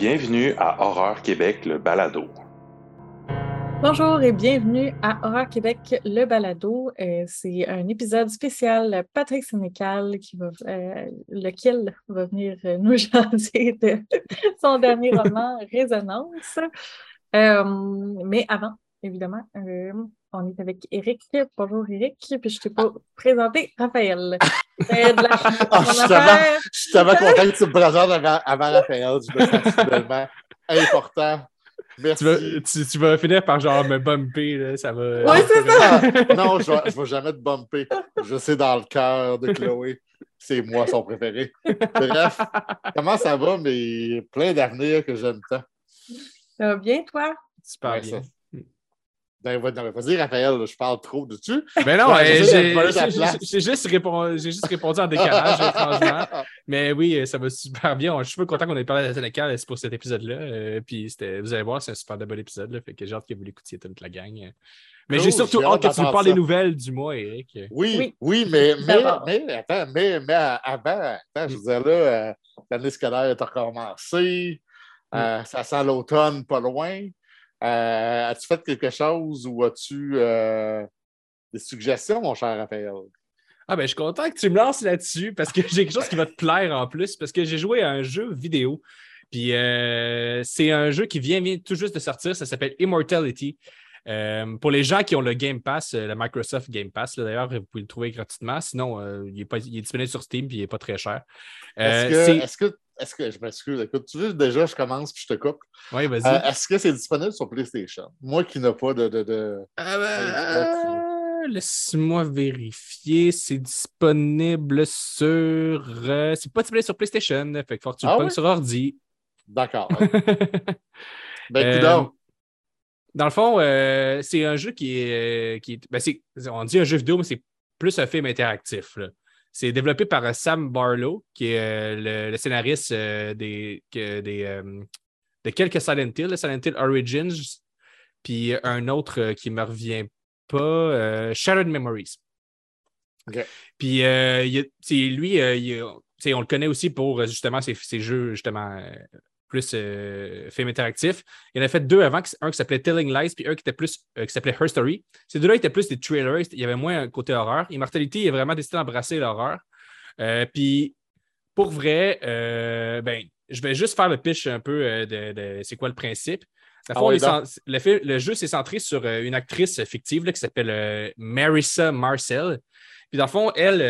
Bienvenue à Horreur Québec, le balado. Bonjour et bienvenue à Horreur Québec, le balado. Euh, c'est un épisode spécial Patrick Sénécal, qui va, euh, lequel va venir nous jaser son dernier roman, Résonance. Euh, mais avant, évidemment, on est avec Eric. Bonjour Eric, puis je t'ai pas présenté Raphaël. De la... oh, je suis tellement content que tu me présentes avant, avant Raphaël. Je me sens tellement important. Merci. Tu vas, finir par genre me bumper, là, ça va. Oui, c'est ça! Ah, non, je ne vais, jamais te bumper. Je sais dans le cœur de Chloé, c'est moi son préféré. Bref, comment ça va, mais plein d'avenir que j'aime tant. Ça va bien, toi? Super bien. Ben, vas-y, Raphaël, je parle trop dessus. Mais non, j'ai juste, répondu en décalage, étrangement. Mais oui, ça va super bien. Je suis super content qu'on ait parlé de la Sénécal pour cet épisode-là. Euh, puis vous allez voir, c'est un super de bon épisode. Là, fait que j'ai hâte que vous l'écoutiez toute la gang. Mais j'ai surtout hâte que tu nous parles des nouvelles du mois, Eric. Oui, oui, mais, mais, attends, mais, mais avant, attends, je veux dire là, euh, l'année scolaire est recommencée. Euh, ça sent l'automne pas loin. Euh, as-tu fait quelque chose ou as-tu euh, des suggestions, mon cher Raphaël? Ah ben, je suis content que tu me lances là-dessus parce que j'ai quelque chose qui va te plaire en plus parce que j'ai joué à un jeu vidéo. Puis euh, c'est un jeu qui vient, vient, tout juste de sortir. Ça s'appelle Immortality. pour les gens qui ont le Game Pass, le Microsoft Game Pass, d'ailleurs, vous pouvez le trouver gratuitement. Sinon, il, est pas, il, est disponible sur Steam et il n'est pas très cher. Est-ce que, est-ce que je m'excuse, écoute, tu veux déjà, je commence puis je te coupe. Oui, vas-y. Euh, est-ce que c'est disponible sur PlayStation? Moi qui n'ai pas de. de, ah, ben, euh, Laisse-moi vérifier. C'est disponible sur. Euh, c'est pas disponible sur PlayStation. Fait que faut que tu le ah, sur ordi. D'accord. ben, écoute Dans le fond, c'est un jeu qui est. Qui ben, on dit un jeu vidéo, mais c'est plus un film interactif. Là. C'est développé par Sam Barlow, qui est euh, le, scénariste euh, des, des euh, de quelques Silent Hill, Silent Hill Origins, puis un autre qui ne me revient pas, Shattered Memories. Puis lui, on le connaît aussi pour justement ses, ses jeux justement plus euh, film interactif. Il en a fait deux avant, un qui s'appelait Telling Lies, puis un qui était plus euh, qui s'appelait Her Story. Ces deux-là étaient plus des trailers, il y avait moins un côté horreur. Immortality est vraiment décidé d'embrasser l'horreur. Euh, puis pour vrai, ben, je vais juste faire le pitch un peu de, c'est quoi le principe. Ah le, jeu s'est centré sur une actrice fictive qui s'appelle Marissa Marcel. Puis dans le fond, elle,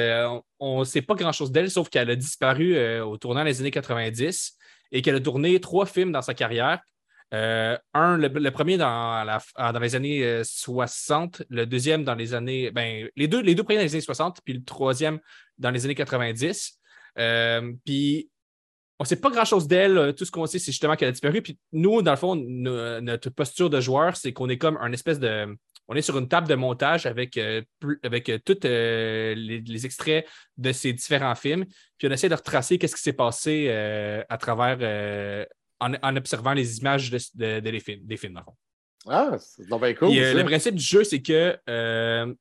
on ne sait pas grand-chose d'elle, sauf qu'elle a disparu au tournant des années 90 et qu'elle a tourné trois films dans sa carrière. Euh, un, le, premier dans, dans, les années 60, euh, le deuxième dans les années. Ben, les, deux, les deux premiers dans les années 60, puis le troisième dans les années 90. Euh, puis on ne sait pas grand-chose d'elle. Tout ce qu'on sait, c'est justement qu'elle a disparu. Puis nous, dans le fond, notre posture de joueur, c'est qu'on est comme un espèce de on est sur une table de montage avec, euh, avec euh, tous euh, les, extraits de ces différents films. Puis on essaie de retracer qu'est-ce qui s'est passé à travers, en, observant les images des films, Ah, c'est bien cool. le principe du jeu, c'est que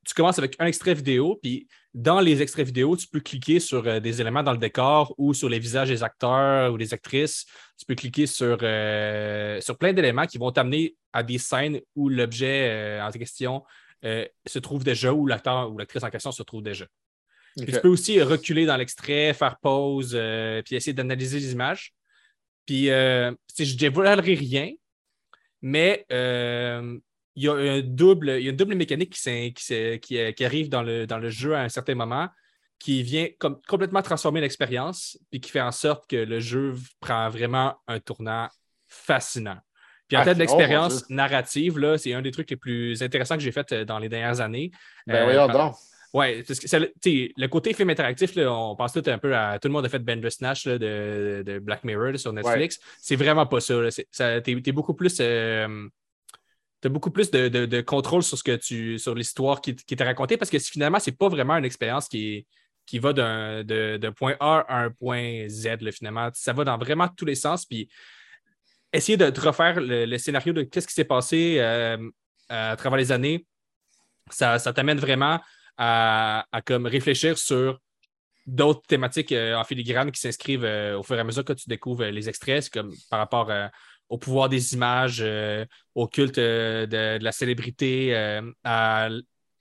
tu commences avec un extrait vidéo, puis dans les extraits vidéo, tu peux cliquer sur des éléments dans le décor ou sur les visages des acteurs ou des actrices. Tu peux cliquer sur, sur plein d'éléments qui vont t'amener à des scènes où l'objet euh, en question euh, se trouve déjà, ou l'acteur ou l'actrice en question se trouve déjà. Tu peux aussi reculer dans l'extrait, faire pause, euh, puis essayer d'analyser les images. Puis, je ne dévoilerai rien, mais il y, a un double, il y a une double mécanique qui, qui, qui, arrive dans le, dans le jeu à un certain moment qui vient comme, complètement transformer l'expérience puis qui fait en sorte que le jeu prend vraiment un tournant fascinant. Puis en ah, tête d'expérience narrative, là, c'est un des trucs les plus intéressants que j'ai fait euh, dans les dernières années. Ben oui, euh, Oui, parce que le côté film interactif, là, on pense tout un peu à. Tout le monde a fait Bender Snatch là, de, de, Black Mirror sur Netflix. C'est vraiment pas ça. tu es, beaucoup plus. Euh, as beaucoup plus de, de, contrôle sur ce que tu. sur l'histoire qui, qui t'est racontée parce que finalement, c'est pas vraiment une expérience qui qui va d'un point A à un point Z, finalement. Ça va dans vraiment tous les sens. Puis essayer de, refaire le, scénario de qu'est-ce qui s'est passé euh, à travers les années, ça, t'amène vraiment à, comme réfléchir sur d'autres thématiques en filigrane qui s'inscrivent au fur et à mesure que tu découvres les extraits. Comme par rapport au pouvoir des images, au culte de, la célébrité, à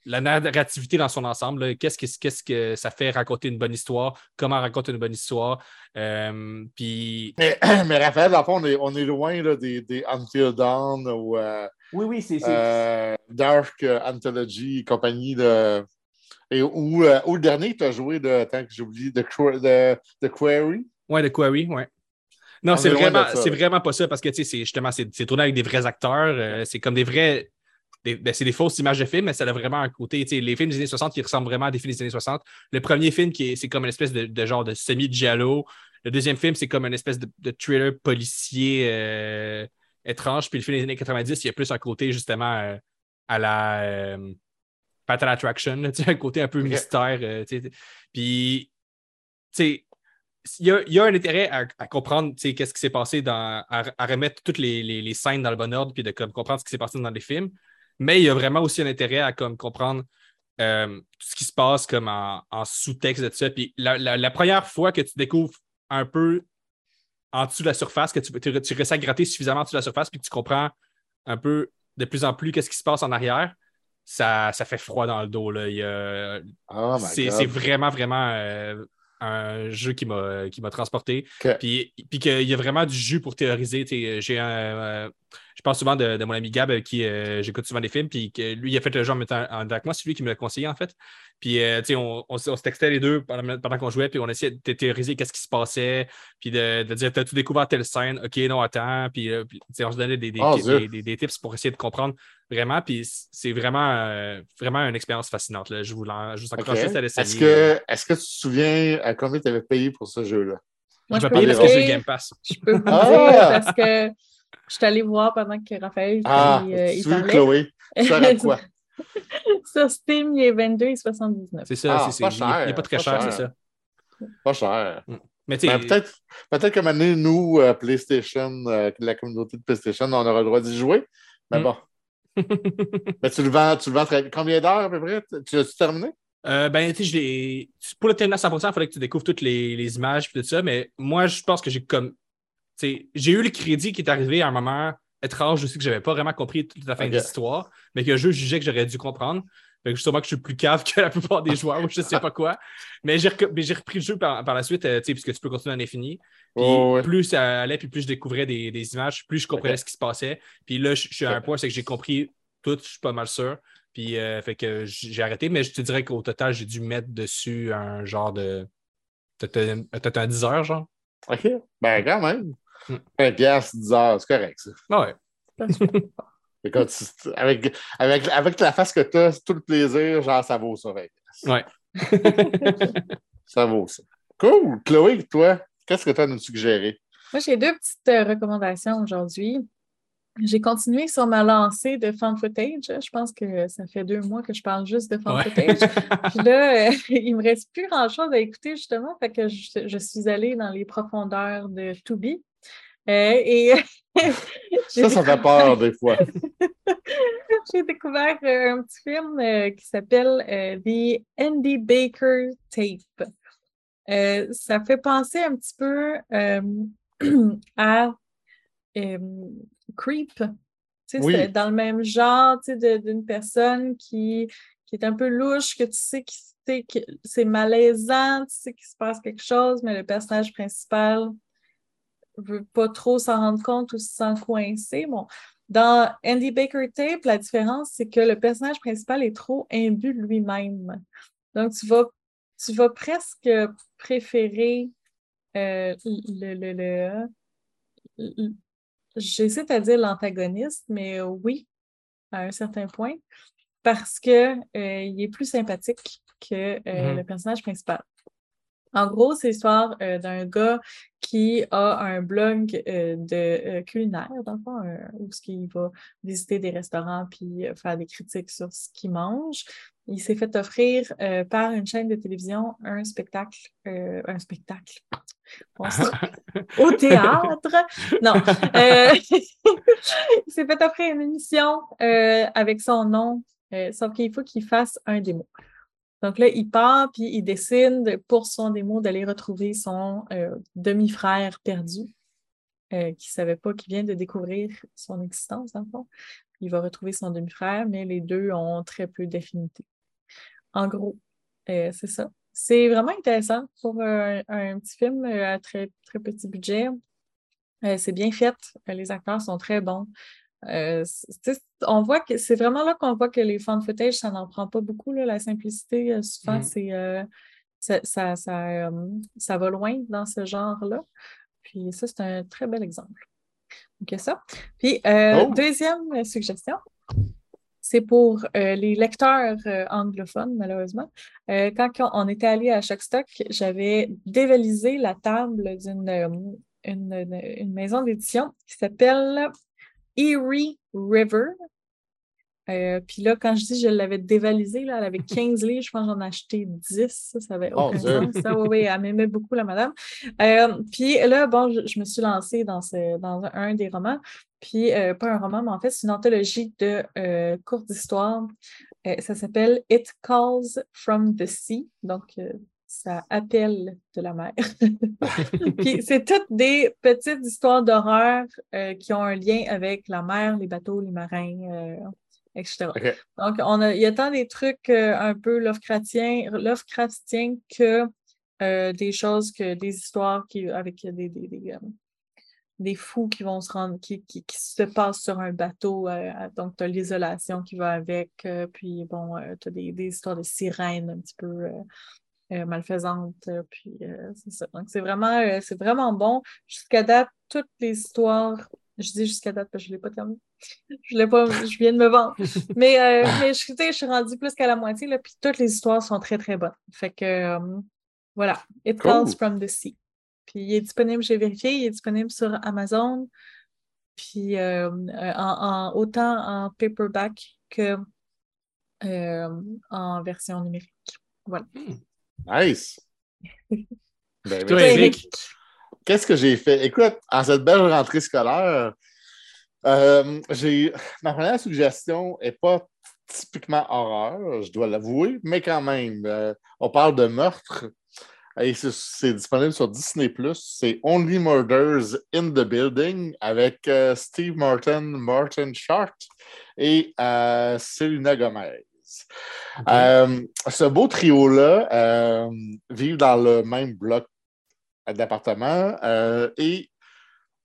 la narrativité dans son ensemble. Qu'est-ce que, qu'est-ce que ça fait raconter une bonne histoire? Comment raconter une bonne histoire? Euh, puis... mais, Raphaël, dans le fond, on est, on est loin là, des, des, Until Dawn ou euh, oui, oui, c'est, euh, Dark Anthology compagnie de. Et, ou, ou le dernier que tu as joué de. Tant que j'oublie, de, de, de Query? Ouais, de Query, ouais. Non, c'est vraiment, c'est vraiment pas ça parce que c'est justement, c'est, tourné avec des vrais acteurs. c'est comme des vrais ben, c'est des fausses images de films, mais ça a vraiment un côté. Les films des années 60 qui ressemblent vraiment à des films des années 60. Le premier film, qui c'est comme une espèce de, genre de semi-giallo. Le deuxième film, c'est comme une espèce de, thriller policier euh, étrange. Puis le film des années 90, il y a plus un côté justement euh, à la euh, Fatal Attraction, un côté un peu mystère. puis, tu sais, il y, a, un intérêt à, comprendre qu'est-ce qui s'est passé, dans, à, remettre toutes les, scènes dans le bon ordre, puis de comprendre ce qui s'est passé dans les films. Mais il y a vraiment aussi un intérêt à comme, comprendre euh, tout ce qui se passe comme en, sous-texte de tout ça. Puis la, première fois que tu découvres un peu en dessous de la surface, que tu, tu, tu réussis à gratter suffisamment en dessous de la surface, puis que tu comprends un peu de plus en plus qu'est-ce qui se passe en arrière, ça, ça fait froid dans le dos. Là. Oh c'est vraiment, vraiment euh, un jeu qui m'a transporté. Puis, puis qu'il y a vraiment du jus pour théoriser. J'ai un, euh, je pense souvent de, mon ami Gab, qui euh, j'écoute souvent des films, puis que lui, il a fait le jeu en mettant avec moi, c'est lui qui me l'a conseillé en fait. Puis, euh, on, on, se textait les deux pendant, qu'on jouait, puis on essayait de théoriser qu'est-ce qui se passait, puis de, de dire, t'as-tu découvert telle scène? OK, non, attends. Puis, on se donnait des, des, oh, des, des, tips pour essayer de comprendre vraiment. Puis, c'est vraiment, vraiment une expérience fascinante. Là. Je vous, je vous encourage juste à l'essayer. Est-ce que, est que tu te souviens à combien tu avais payé pour ce jeu-là? Moi, je, peux payer parce que j'ai Game Pass. Je peux vous ah! dire parce que je suis allée voir pendant que Raphaël ah, euh, il parlait. Chloé, ça quoi? Sur Steam, il est 22,79. C'est ça, ah, c'est ça. Il n'est pas très cher, c'est ça. Pas cher. Mm. Mais ben, peut-être peut que maintenant, nous, euh, PlayStation, euh, la communauté de PlayStation, on aura le droit d'y jouer. Mais mm. bon. Mais tu le vends, tu le vends très... combien d'heures à peu près? Tu as terminé? Euh, ben, tu sais, pour le terminer à 100%, il faudrait que tu découvres toutes les, les images et tout ça, mais moi, je pense que j'ai comme j'ai eu le crédit qui est arrivé à un moment étrange aussi que je n'avais pas vraiment compris toute la fin de l'histoire, mais que je jugeais que j'aurais dû comprendre. Fait que justement que je suis plus cave que la plupart des joueurs ou je ne sais pas quoi. Mais j'ai repris le jeu par, la suite, euh, puisque tu peux continuer à l'infini. Puis plus ça allait, puis plus je découvrais des, images, plus je comprenais ce qui se passait. Puis là, je, suis à un point, c'est que j'ai compris tout, je suis pas mal sûr. Puis euh, fait que j'ai arrêté, mais je te dirais qu'au total, j'ai dû mettre dessus un genre de. Peut-être un 10 heures, genre. OK. Ben, quand même. Un piastre, 10 heures, c'est correct, ça. Ouais. avec, avec, avec la face que tu as, tout le plaisir, genre, ça vaut ça. Ouais. ça vaut ça. Cool. Chloé, toi, qu'est-ce que tu as à nous suggérer? Moi, j'ai deux petites euh, recommandations aujourd'hui. J'ai continué sur ma lancée de fan footage. Je pense que ça fait deux mois que je parle juste de fan footage. Puis là, il ne me reste plus grand-chose à écouter, justement. Fait que je, je, suis allée dans les profondeurs de Tubi. Euh, et ça, ça fait peur des fois. J'ai découvert euh, un petit film euh, qui s'appelle The Andy Baker Tape. ça fait penser un petit peu à Creep. C'est dans le même genre d'une personne qui, qui est un peu louche, que tu sais que c'est malaisant, tu sais qu'il se passe quelque chose, mais le personnage principal veut pas trop s'en rendre compte ou s'en coincer. Bon, dans Andy Baker Tape, la différence, c'est que le personnage principal est trop imbu de lui-même. Donc, tu vas, tu vas presque préférer euh, le, le, j'hésite à dire l'antagoniste, mais oui, à un certain point, parce qu'il euh, il est plus sympathique que euh, mm-hmm. le personnage principal. En gros, c'est l'histoire euh, d'un gars qui a un blog euh, de euh, culinaire, dans le fond, où il va visiter des restaurants puis faire des critiques sur ce qu'il mange. Il s'est fait offrir par une chaîne de télévision un spectacle, un spectacle. au théâtre. Non. il s'est fait offrir une émission avec son nom, sauf qu'il faut qu'il fasse un démo. Donc là, il part, puis il décide, pour son démo, d'aller retrouver son euh, demi-frère perdu, euh, qui ne savait pas, qu'il vient de découvrir son existence, dans le fond. Il va retrouver son demi-frère, mais les deux ont très peu d'affinité. En gros, euh, c'est ça. C'est vraiment intéressant pour un, petit film à très, très petit budget. c'est bien fait. Les acteurs sont très bons. Euh, on voit que c'est vraiment là qu'on voit que les fan footage, ça n'en prend pas beaucoup. la simplicité, euh, souvent, mm. c'est euh, ça, ça, va loin dans ce genre-là. Puis ça, c'est un très bel exemple. Donc, ça. Puis, oh! deuxième suggestion, c'est pour les lecteurs anglophones, malheureusement. quand on était allé à Shockstock, j'avais dévalisé la table d'une une, maison d'édition qui s'appelle Erie River. Euh, puis là, quand je dis je l'avais dévalisé, là, elle avait 15 livres, je pense que j'en ai acheté 10. Ça, ça avait aucun sens. Ça, oui, oui, elle m'aimait beaucoup, la madame. Euh, puis là, bon, je, me suis lancée dans, ce, dans un des romans. Puis, euh, pas un roman, mais en fait, c'est une anthologie de courtes histoires. ça s'appelle It Calls from the Sea. Donc, ça appelle de la mer. Puis c'est toutes des petites histoires d'horreur euh, qui ont un lien avec la mer, les bateaux, les marins, euh, etc. Donc, on a, il y a tant des trucs euh, un peu Lovecraftiens, Lovecraftiens que des choses, que des histoires qui, avec des, des, des, fous qui vont se rendre, qui, qui, se passent sur un bateau. donc, tu as l'isolation qui va avec. puis, bon, tu as des, des, histoires de sirènes un petit peu euh, malfaisante. Euh, puis euh, c'est ça. Donc c'est vraiment, c'est vraiment bon. Jusqu'à date, toutes les histoires, je dis jusqu'à date parce que je ne l'ai pas terminé. Je l'ai pas, je viens de me vendre. Mais, mais je, je, suis rendue plus qu'à la moitié, là, puis toutes les histoires sont très, très bonnes. Fait que voilà. It Calls from the Sea. Puis il est disponible, j'ai vérifié, il est disponible sur Amazon. Puis en, autant en paperback que en version numérique. Voilà. Hmm. Nice! Ben, Toi, Eric, qu'est-ce que j'ai fait? Écoute, en cette belle rentrée scolaire, euh, j'ai ma première suggestion n'est pas typiquement horreur, je dois l'avouer, mais quand même, euh, on parle de meurtre. Et c'est disponible sur Disney+. C'est Only Murders in the Building avec euh, Steve Martin, Martin Short et Selena Gomez. Euh, ce beau trio-là euh, vit dans le même bloc d'appartement euh, et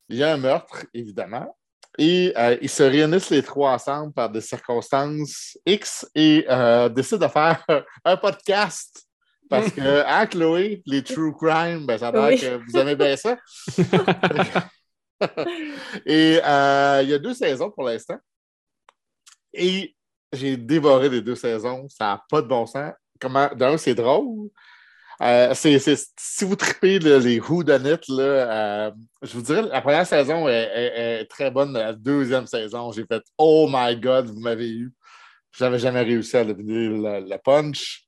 il y a un meurtre, évidemment. Et ils se réunissent les trois ensemble par des circonstances X et décident de faire un podcast. Parce que, hein, Chloé, les true crime, ben, ça a l'air que vous aimez bien ça. et il y a deux saisons pour l'instant. Et j'ai dévoré les deux saisons. Ça n'a pas de bon sens. Comment... D'un, c'est drôle. Euh, si vous tripez les Who là, euh, je vous dirais, la première saison est, très bonne. La deuxième saison, j'ai fait Oh my God, vous m'avez eu. Je n'avais jamais réussi à devenir le, punch.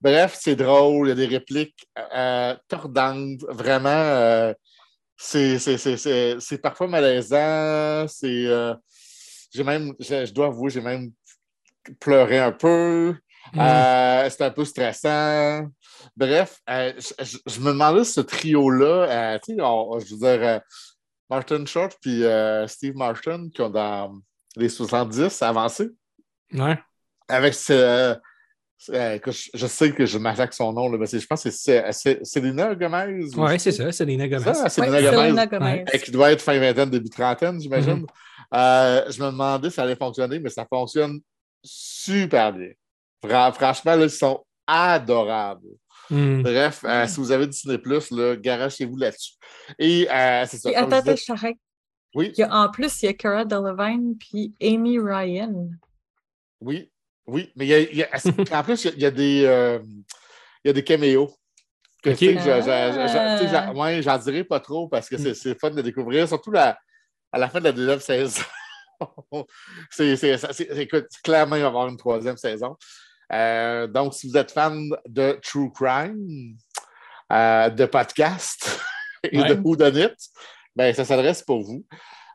Bref, c'est drôle. Il y a des répliques euh. Vraiment, c'est parfois malaisant. C'est. j'ai même, je, dois avouer, j'ai même pleurer un peu. Mm. Euh, c'était un peu stressant. Bref, euh, je, me demandais ce trio-là, euh, tu sais, je veux dire, Martin Short puis Steve Martin qui ont dans les 70 avancé. Ouais. Avec ce. je sais que je m'attaque son nom, là, mais je pense que c'est Célina Gomez. Oui, c'est ça, Célina Gomez. Ça, Célina Gomez. Qui doit être fin vingtaine, début trentaine, j'imagine. Mm-hmm. je me demandais si ça allait fonctionner, mais ça fonctionne super bien. franchement, ils sont adorables. Hmm. Bref, euh, si vous avez Disney Plus, garagez-vous là-dessus. Et euh, c'est ça. attends, attends, je Oui? en plus, il y a Cara Delevingne puis Amy Ryan. Oui, oui. Mais il y a, en plus, il y a, des, euh, il y a des caméos. Que, ah. j'en dirai pas trop parce que hmm. c'est fun de découvrir, surtout à la fin de la deuxième saison. C'est, clairement, il va y avoir une troisième saison. Euh, donc, si vous êtes fan de True Crime, euh, de podcast et de Who Done It, ben, ça s'adresse pour vous.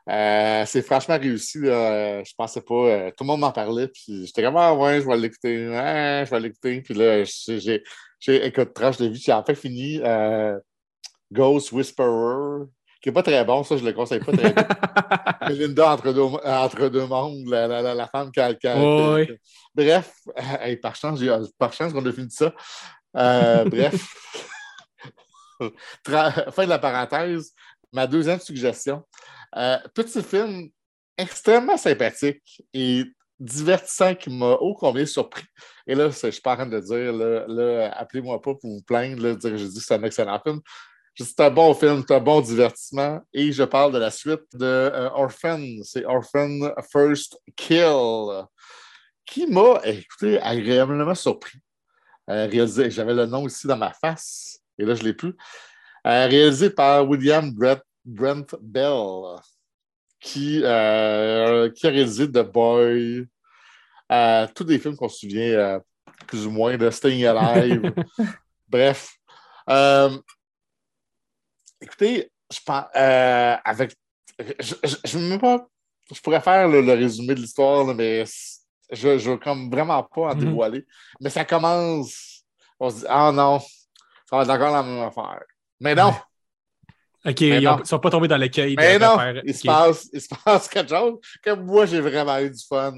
Euh, c'est franchement réussi. Là. Je pensais pas. tout le monde m'en parlait. Puis j'étais comme, ah ouais, je vais l'écouter. je vais l'écouter. Puis là, j'ai, écoute, tranche de vie. J'ai en fait fini Ghost Whisperer, qui n'est pas très bon. Ça, je ne le conseille pas très bien. Linda entre deux, entre deux mondes, la, la, la, femme qui a. Bref, par chance, par chance qu'on a fini ça. bref. fin de la parenthèse. Ma deuxième suggestion. Euh, petit film extrêmement sympathique et divertissant qui m'a ô combien surpris. Et là, je suis pas en train de dire, là, appelez-moi pas pour vous plaindre, là, dire que je dis que c'est un excellent film. C'est un bon film, c'est un bon divertissement. Et je parle de la suite de euh, Orphan. C'est Orphan First Kill, qui m'a, écoutez, agréablement surpris. Euh, réalisé, j'avais le nom aussi dans ma face, et là, je ne l'ai plus. réalisé par William Brett Brent Bell, qui, euh, qui a réalisé The Boy, euh, tous des films qu'on se souvient euh, plus ou moins de Staying Alive. Bref. Écoutez, je pense avec. Je, je, pas. Je pourrais faire le, résumé de l'histoire, mais je ne veux comme vraiment pas en mhm. dévoiler. Mais ça commence. On se dit, ah non, ça va être encore la même affaire. Mais non, OK, ils ne sont pas tombés dans l'écueil. Mais non, il, se passe, il se passe quelque chose que moi, j'ai vraiment eu du fun.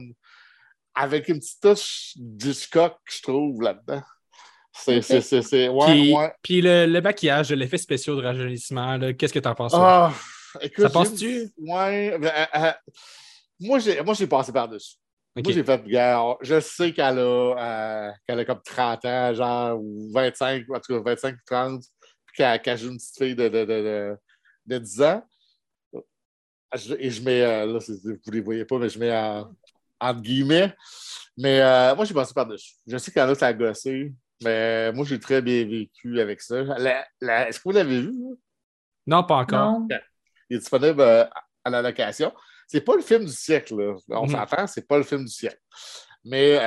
Avec une petite touche du coq, je trouve, là-dedans. C'est. c'est, Ouais, puis, ouais. puis le, le, maquillage, l'effet spécial de rajeunissement, qu'est-ce que tu en penses? Ah, écoute, ça penses-tu? Ouais. Ben, euh, euh, moi, j'ai, moi, j'ai passé par-dessus. Moi, j'ai fait, gars, je sais qu'elle a, euh, qu'elle a comme 30 ans, genre, ou 25, en tout cas 25 ou 30 qu'elle joue une petite fille de, de, de, de 10 ans. Et je mets, euh, là, vous ne les voyez pas, mais je mets en, entre guillemets. Mais euh, moi, j'ai passé par-dessus. Je sais qu'elle a ça gossé, mais moi, j'ai très bien vécu avec ça. Est-ce que vous l'avez vu? Non, pas encore. Il est disponible euh, à la location. C'est pas le film du siècle, là. On mm s'entend, c'est pas le film du siècle. Mais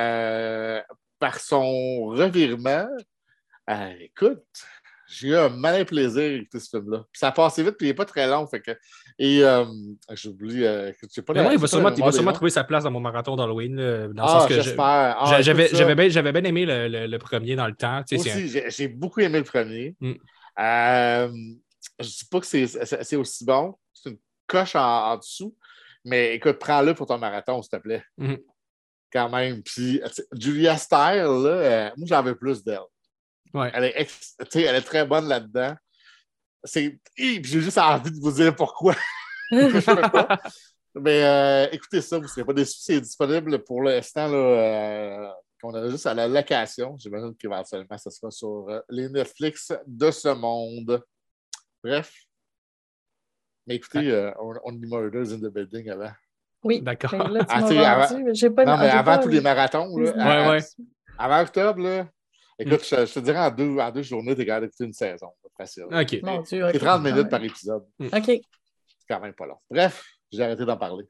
par son revirement, écoute, j'ai eu un malin plaisir avec ce film-là. Ça a passé vite, puis il n'est pas très long. Fait que... Et euh, j'oublie. Euh, pas il va sûrement, il va sûrement trouver sa place dans mon marathon d'Halloween. Dans ah, j'espère. Ah, j'avais bien, bien aimé le, le, premier dans le temps. Tu sais, aussi, j'ai beaucoup aimé le premier. Mm. Euh, je ne dis pas que c'est aussi bon. C'est une coche en, dessous. Mais écoute, prends-le pour ton marathon, s'il te plaît. Mm. Quand même. Puis, Julia Style, là, euh, moi, j'en veux plus d'elle. Elle, est elle, est très bonne là-dedans. J'ai juste envie de vous dire pourquoi. Mais euh, écoutez ça, vous ne serez pas déçus. C'est disponible pour l'instant. Euh, on a juste à la location. J'imagine qu'éventuellement, ce sera sur euh, les Netflix de ce monde. Bref. Mais écoutez, euh, on, dit Murders in the Building avant. Oui, d'accord. Ben ah, avant... non, mais avant tous les marathons, là, avant octobre, là, Écoute, je, te dirais en deux, en deux journées, tu es capable d'écouter une saison. Facile. OK. C'est 30 minutes par épisode. OK. C'est quand même pas long. Bref, j'ai arrêté d'en parler.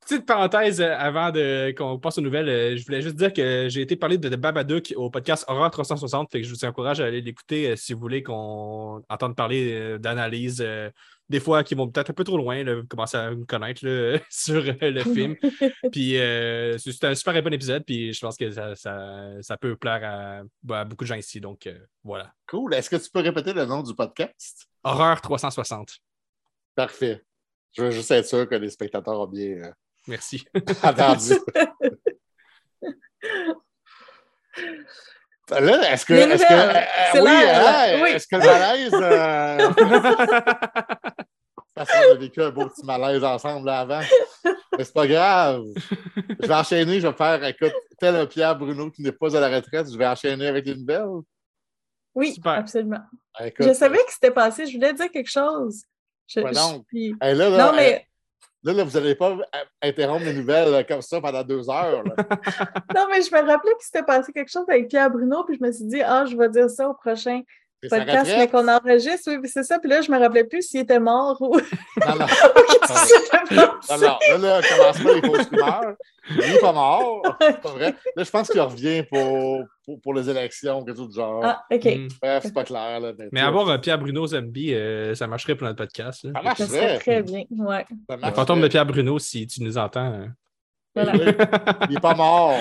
Petite parenthèse euh, avant qu'on passe aux nouvelles, euh, je voulais juste dire que j'ai été parler de, Babadook au podcast Horror 360, fait que je vous encourage à aller l'écouter euh, si vous voulez qu'on entende parler d'analyse des fois qui vont peut-être un peu trop loin, là, commencer à me connaître sur le film. puis c'est un super bon épisode, puis je pense que ça, peut plaire à, beaucoup de gens ici. Donc voilà. Cool. Est-ce que tu peux répéter le nom du podcast? Horreur 360. Parfait. Je veux juste être sûr que les spectateurs ont bien Merci. Attendu. Là, est-ce que, est-ce que, euh, oui, hein, oui. est-ce que le malaise, euh... parce qu'on a vécu un beau petit malaise ensemble là avant, mais c'est pas grave. Je vais enchaîner, je vais faire, écoute, tel Pierre Bruno qui n'est pas à la retraite, je vais enchaîner avec une belle. Oui, absolument. je savais que c'était passé, je voulais dire quelque chose. Je, donc. non, mais Là, vous n'allez pas interrompre les nouvelles comme ça pendant deux heures. non, mais je me rappelais qu'il s'était passé quelque chose avec Pierre Bruno, puis je me suis dit, ah, je vais dire ça au prochain podcast, mais qu'on enregistre, oui, c'est ça. Puis là, je me rappelais plus s'il était mort ou. Non, non. non, non. Là, là, commence pas les fausses rumeurs. Il n'est pas mort. C'est pas vrai. Là, je pense qu'il revient pour, pour, pour, les élections, quelque chose du genre. Ah, OK. Mm. Bref, c'est pas clair. Là, mais avoir un Pierre Bruno Zombie, euh, ça marcherait pour notre podcast. Là. Ça marcherait. Ça serait très bien. Ouais. Le fantôme de Pierre Bruno, si tu nous entends. Hein. Voilà. Il n'est pas mort.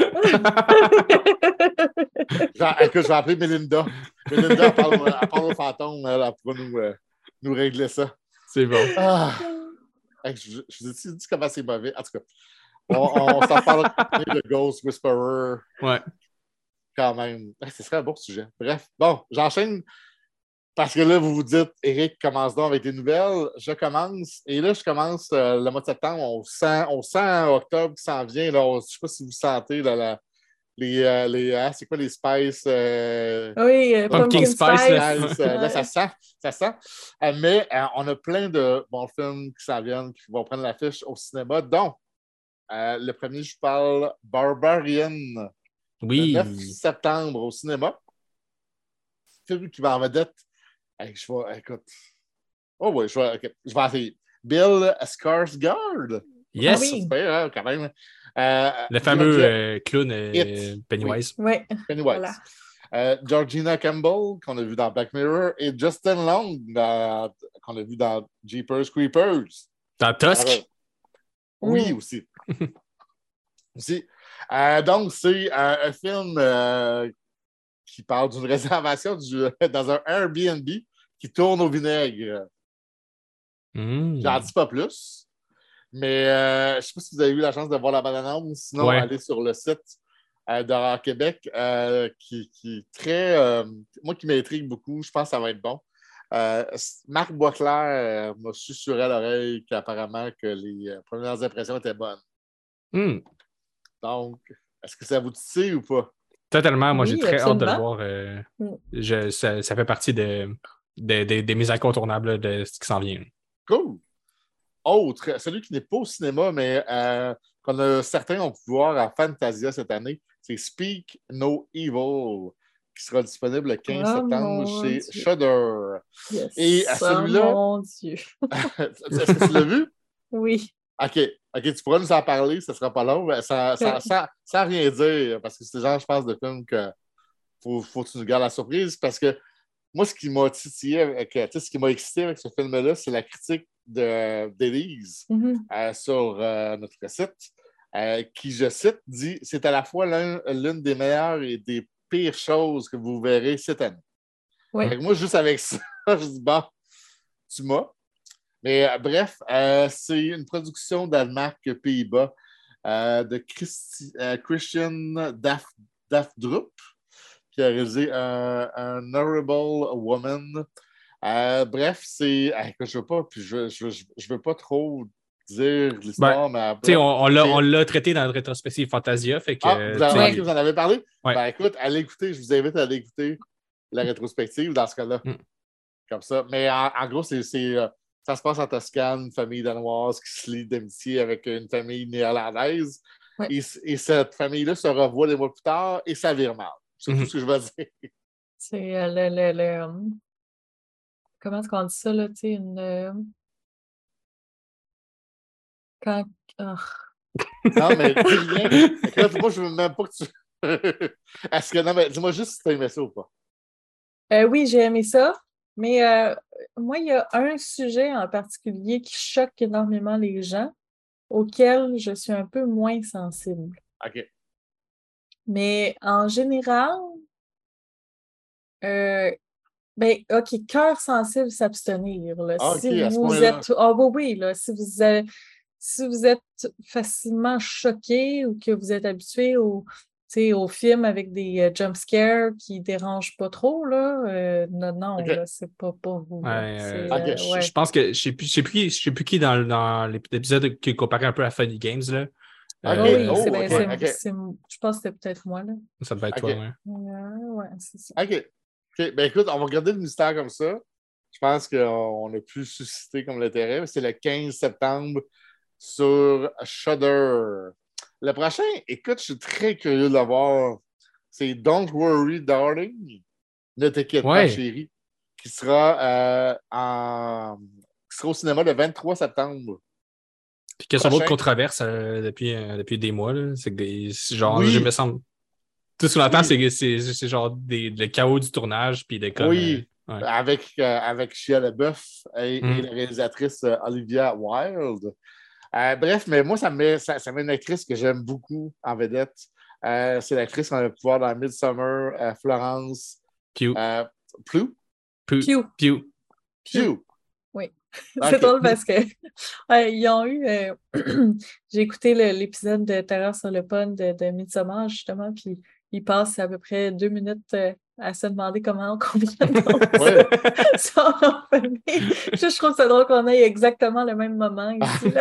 Écoute, je vais appeler Melinda. Melinda, elle parle, elle parle au fantôme. Elle, pourra nous, euh, nous régler ça. C'est bon. Ah. Je, vous ai dit comment c'est mauvais? En tout cas, on, on s'en parle de Ghost Whisperer. Ouais. Quand même. Ce serait un bon sujet. Bref, bon, j'enchaîne parce que là, vous vous dites, Eric, commence donc avec des nouvelles. Je commence. Et là, je commence euh, le mois de septembre. On sent, on sent octobre qui s'en vient. Là. je ne sais pas si vous sentez la, les. Euh, les ah, c'est quoi les spices? Euh, oui, Pumpkin, Spice. là, ça sent. Ça sent. mais on a plein de bons films qui s'en viennent, qui vont prendre l'affiche au cinéma. Donc, le premier, je parle Barbarian. Oui. Le 9 septembre au cinéma. Film qui va en vedette je vais, écoute. Oh oui, je vais, je vais essayer. Bill Skarsgård. Yes. Ah, oui. hein, quand même. Euh, le fameux euh, clown euh, Pennywise. Oui. Pennywise. Voilà. Euh, Georgina Campbell, qu'on a vu dans Black Mirror, et Justin Long, qu'on a vu dans Jeepers Creepers. Dans Tusk? oui, aussi. aussi. donc, c'est un film qui parle d'une réservation du, dans un Airbnb qui tourne au vinaigre. Mmh. J'en dis pas plus. Mais euh, je ne sais pas si vous avez eu la chance de voir la bande sinon ouais. allez sur le site euh, d'Horreur Québec euh, qui, qui, est très. Euh, moi qui m'intrigue beaucoup, je pense que ça va être bon. Euh, Marc Boisclair m'a susurré à l'oreille qu'apparemment que les premières impressions étaient bonnes. Mmh. Donc, est-ce que ça vous titille ou pas? Totalement. Moi, Oui, j'ai très hâte de le voir. euh, Mm. je- ça, ça fait partie de, de- de- des mises incontournables de ce qui s'en vient. Cool. Autre, celui qui n'est pas au cinéma, mais euh, qu'on a certains ont pu voir à Fantasia cette année, c'est Speak No Evil, qui sera disponible le 15 Oh, septembre chez Dieu. Shudder. Yes. Et à celui-là- Oh, mon Dieu. Est-ce que tu l'as vu? Oui. OK. OK, tu pourras nous en parler, ce ne sera pas long, mais ça, ça- Ouais. sans, sans rien dire, parce que c'est le genre, je pense, de film que faut, faut que tu nous gardes la surprise, parce que moi, ce qui m'a titillé, avec, sais, ce qui m'a excité avec ce film-là, c'est la critique de- d'Élise Mhm. euh, sur euh, notre site, euh, qui, je cite, dit C'est à la fois l'un- l'une des meilleures et des pires choses que vous verrez cette année. Moi, juste avec ça, je dis Bon, tu m'as. Mais euh, bref, euh, c'est une production Danemark Pays-Bas euh, de Christi- euh, Christian Daf, Dafdrup, qui a réalisé un, un Honorable Woman. Euh, bref, c'est. ah, écoute, je veux pas, puis je, je, je, je veux pas trop dire l'histoire, mais. Tu sais, on, on l'a- c'est- on l'a traité dans le rétrospective Fantasia. Fait que, Ah, vous, ok, vous en avez parlé? Ouais. Ben écoute, allez écouter, je vous invite à aller écouter la rétrospective dans ce cas-là. Mm. Comme ça. Mais en, en gros, c'est, euh, ça se passe en Toscane, une famille danoise qui se lie d'amitié avec une famille néerlandaise. Ouais. Et, et cette famille-là se revoit des mois plus tard et ça vire mal. C'est Mhm. tout ce que je veux dire. C'est euh, le, le, le, euh, Comment est-ce qu'on dit ça, là? Tu sais, une. euh, Quand. ah. Non, mais dis rien. Moi, je veux même pas que tu. Est-ce que non, mais dis-moi juste si tu aimé ça ou pas. Euh, oui, j'ai aimé ça. Mais moi, il y a un sujet en particulier qui choque énormément les gens, auquel je suis un peu moins sensible. OK. Mais en général, euh, ben, OK, cœur sensible, s'abstenir. là. Ah, si vous êtes. Ah, oui, oui, là, si vous êtes, si vous êtes facilement choqué ou que vous êtes habitué au, tu sais, aux films avec des euh, jump scares qui dérangent pas trop, là, euh, non, non, OK. là, c'est pas pour vous. Ouais, euh, euh, je- ouais. Je pense que je sais plus, je sais plus, qui- je sais plus qui dans, dans l'épisode qui comparait un peu à Funny Games. Là. Ok, Ah oui, oh, ok. c'est- je pense que c'était peut-être moi, là. Ça devait être toi, ouais. Ouais, ouais, c'est ça. OK. OK. Ben écoute, on va regarder le mystère comme ça. Je pense qu'on a pu susciter comme l'intérêt. C'est le 15 septembre sur Shudder. Le prochain, écoute, je suis très curieux de le voir. C'est Don't Worry, Darling. Ne t'inquiète pas, chérie. qui sera, en... qui sera au cinéma le 23 septembre. Puis qu'il y a son autre controverse depuis, depuis des mois. C'est que genre, je me semble. Tout ce qu'on entend, c'est c'est genre des, le chaos du tournage. Puis des comme, oui, avec, avec Shia LaBeouf et, mm. la réalisatrice Olivia Wilde. bref, mais moi, ça me met, ça, ça met une actrice que j'aime beaucoup en vedette. c'est l'actrice qu'on a pu voir dans Midsummer, Florence. Pew. Pew. Pew. Pew. Pew. Oui. C'est drôle parce que ils ont eu. Euh, j'ai écouté l'épisode de Terreur sur le pont de, de Midsommar, justement, puis ils passent à peu près deux minutes euh, à se demander comment combien de sont je, je trouve ça drôle qu'on ait exactement le même moment ici.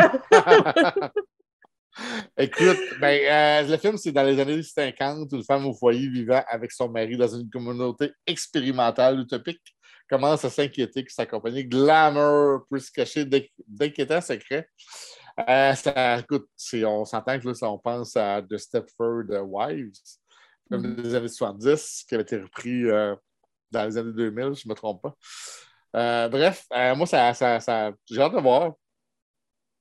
Écoute, ben, euh, le film, c'est dans les années 50, une femme au foyer vivant avec son mari dans une communauté expérimentale utopique commence à s'inquiéter que sa compagnie Glamour puisse cacher d'inquiétants secrets. Euh, ça, écoute, on s'entend que là, on pense à The Stepford Wives, comme mm-hmm. des années 70, qui avait été repris euh, dans les années 2000, je ne me trompe pas. Euh, bref, moi, ça, ça, ça j'ai hâte de voir.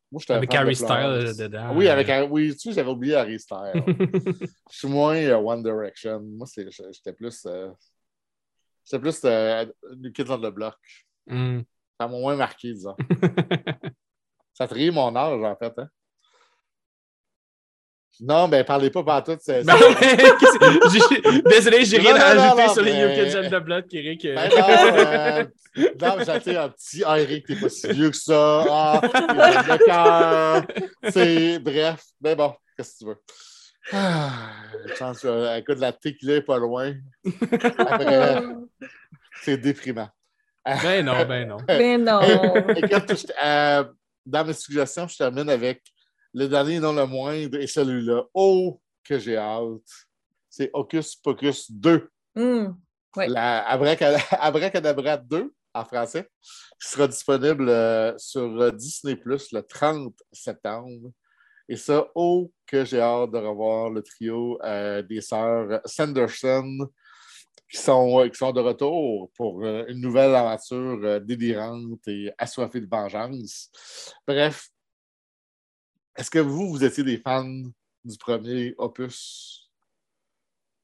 Moi, avec Harry Styles dedans. Oui, avec oui, tu sais, j'avais oublié Harry Styles. je suis moins One Direction. Moi, j'étais plus c'est plus euh, New Kids on the Block. Mm. Ça m'a moins marqué, disons. ça trahit mon âge, en fait. Hein? Non, ben parlez pas par tout. Ben, désolé, j'ai rien à ajouter sur les New Kids on the Block, Eric. Ben non, euh... non un petit Ah, Eric, t'es pas si vieux que ça. Ah, t'es cœur. C'est bref. Mais bon, qu'est-ce que tu veux? Ah, chance, euh, écoute, la tequila est pas loin. Après, c'est déprimant. Ben non, ben non. Ben non. Écoute, euh, dans mes suggestions, je termine avec le dernier, non le moindre, et celui-là. Oh, que j'ai hâte. C'est Hocus Pocus 2. Mm, ouais. La Abracadabra 2 en français, qui sera disponible euh, sur Disney Plus le 30 septembre. Et ça, oh, que j'ai hâte de revoir le trio euh, des sœurs Sanderson qui sont, euh, qui sont de retour pour euh, une nouvelle aventure délirante et assoiffée de vengeance. Bref, est-ce que vous, vous étiez des fans du premier opus?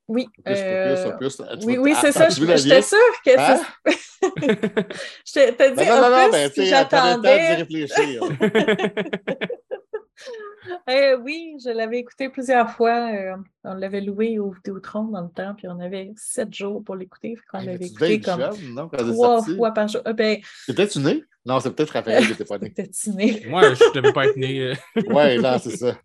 Oui. Opus, opus, opus. Oui, oui c'est ça. J'étais sûre que hein? Je t'ai dit non, non, non, ben, j'attendais. réfléchir. Euh, oui, je l'avais écouté plusieurs fois. Euh, on l'avait loué au Vidéotron dans le temps, puis on avait sept jours pour l'écouter. On l'avait écouté comme jeune, trois fois par jour. Euh, ben, C'était-tu né? Non, c'est peut-être Raphaël qui n'était pas né. C'était-tu né? Moi, je ne devais pas être né. oui, là, c'est ça.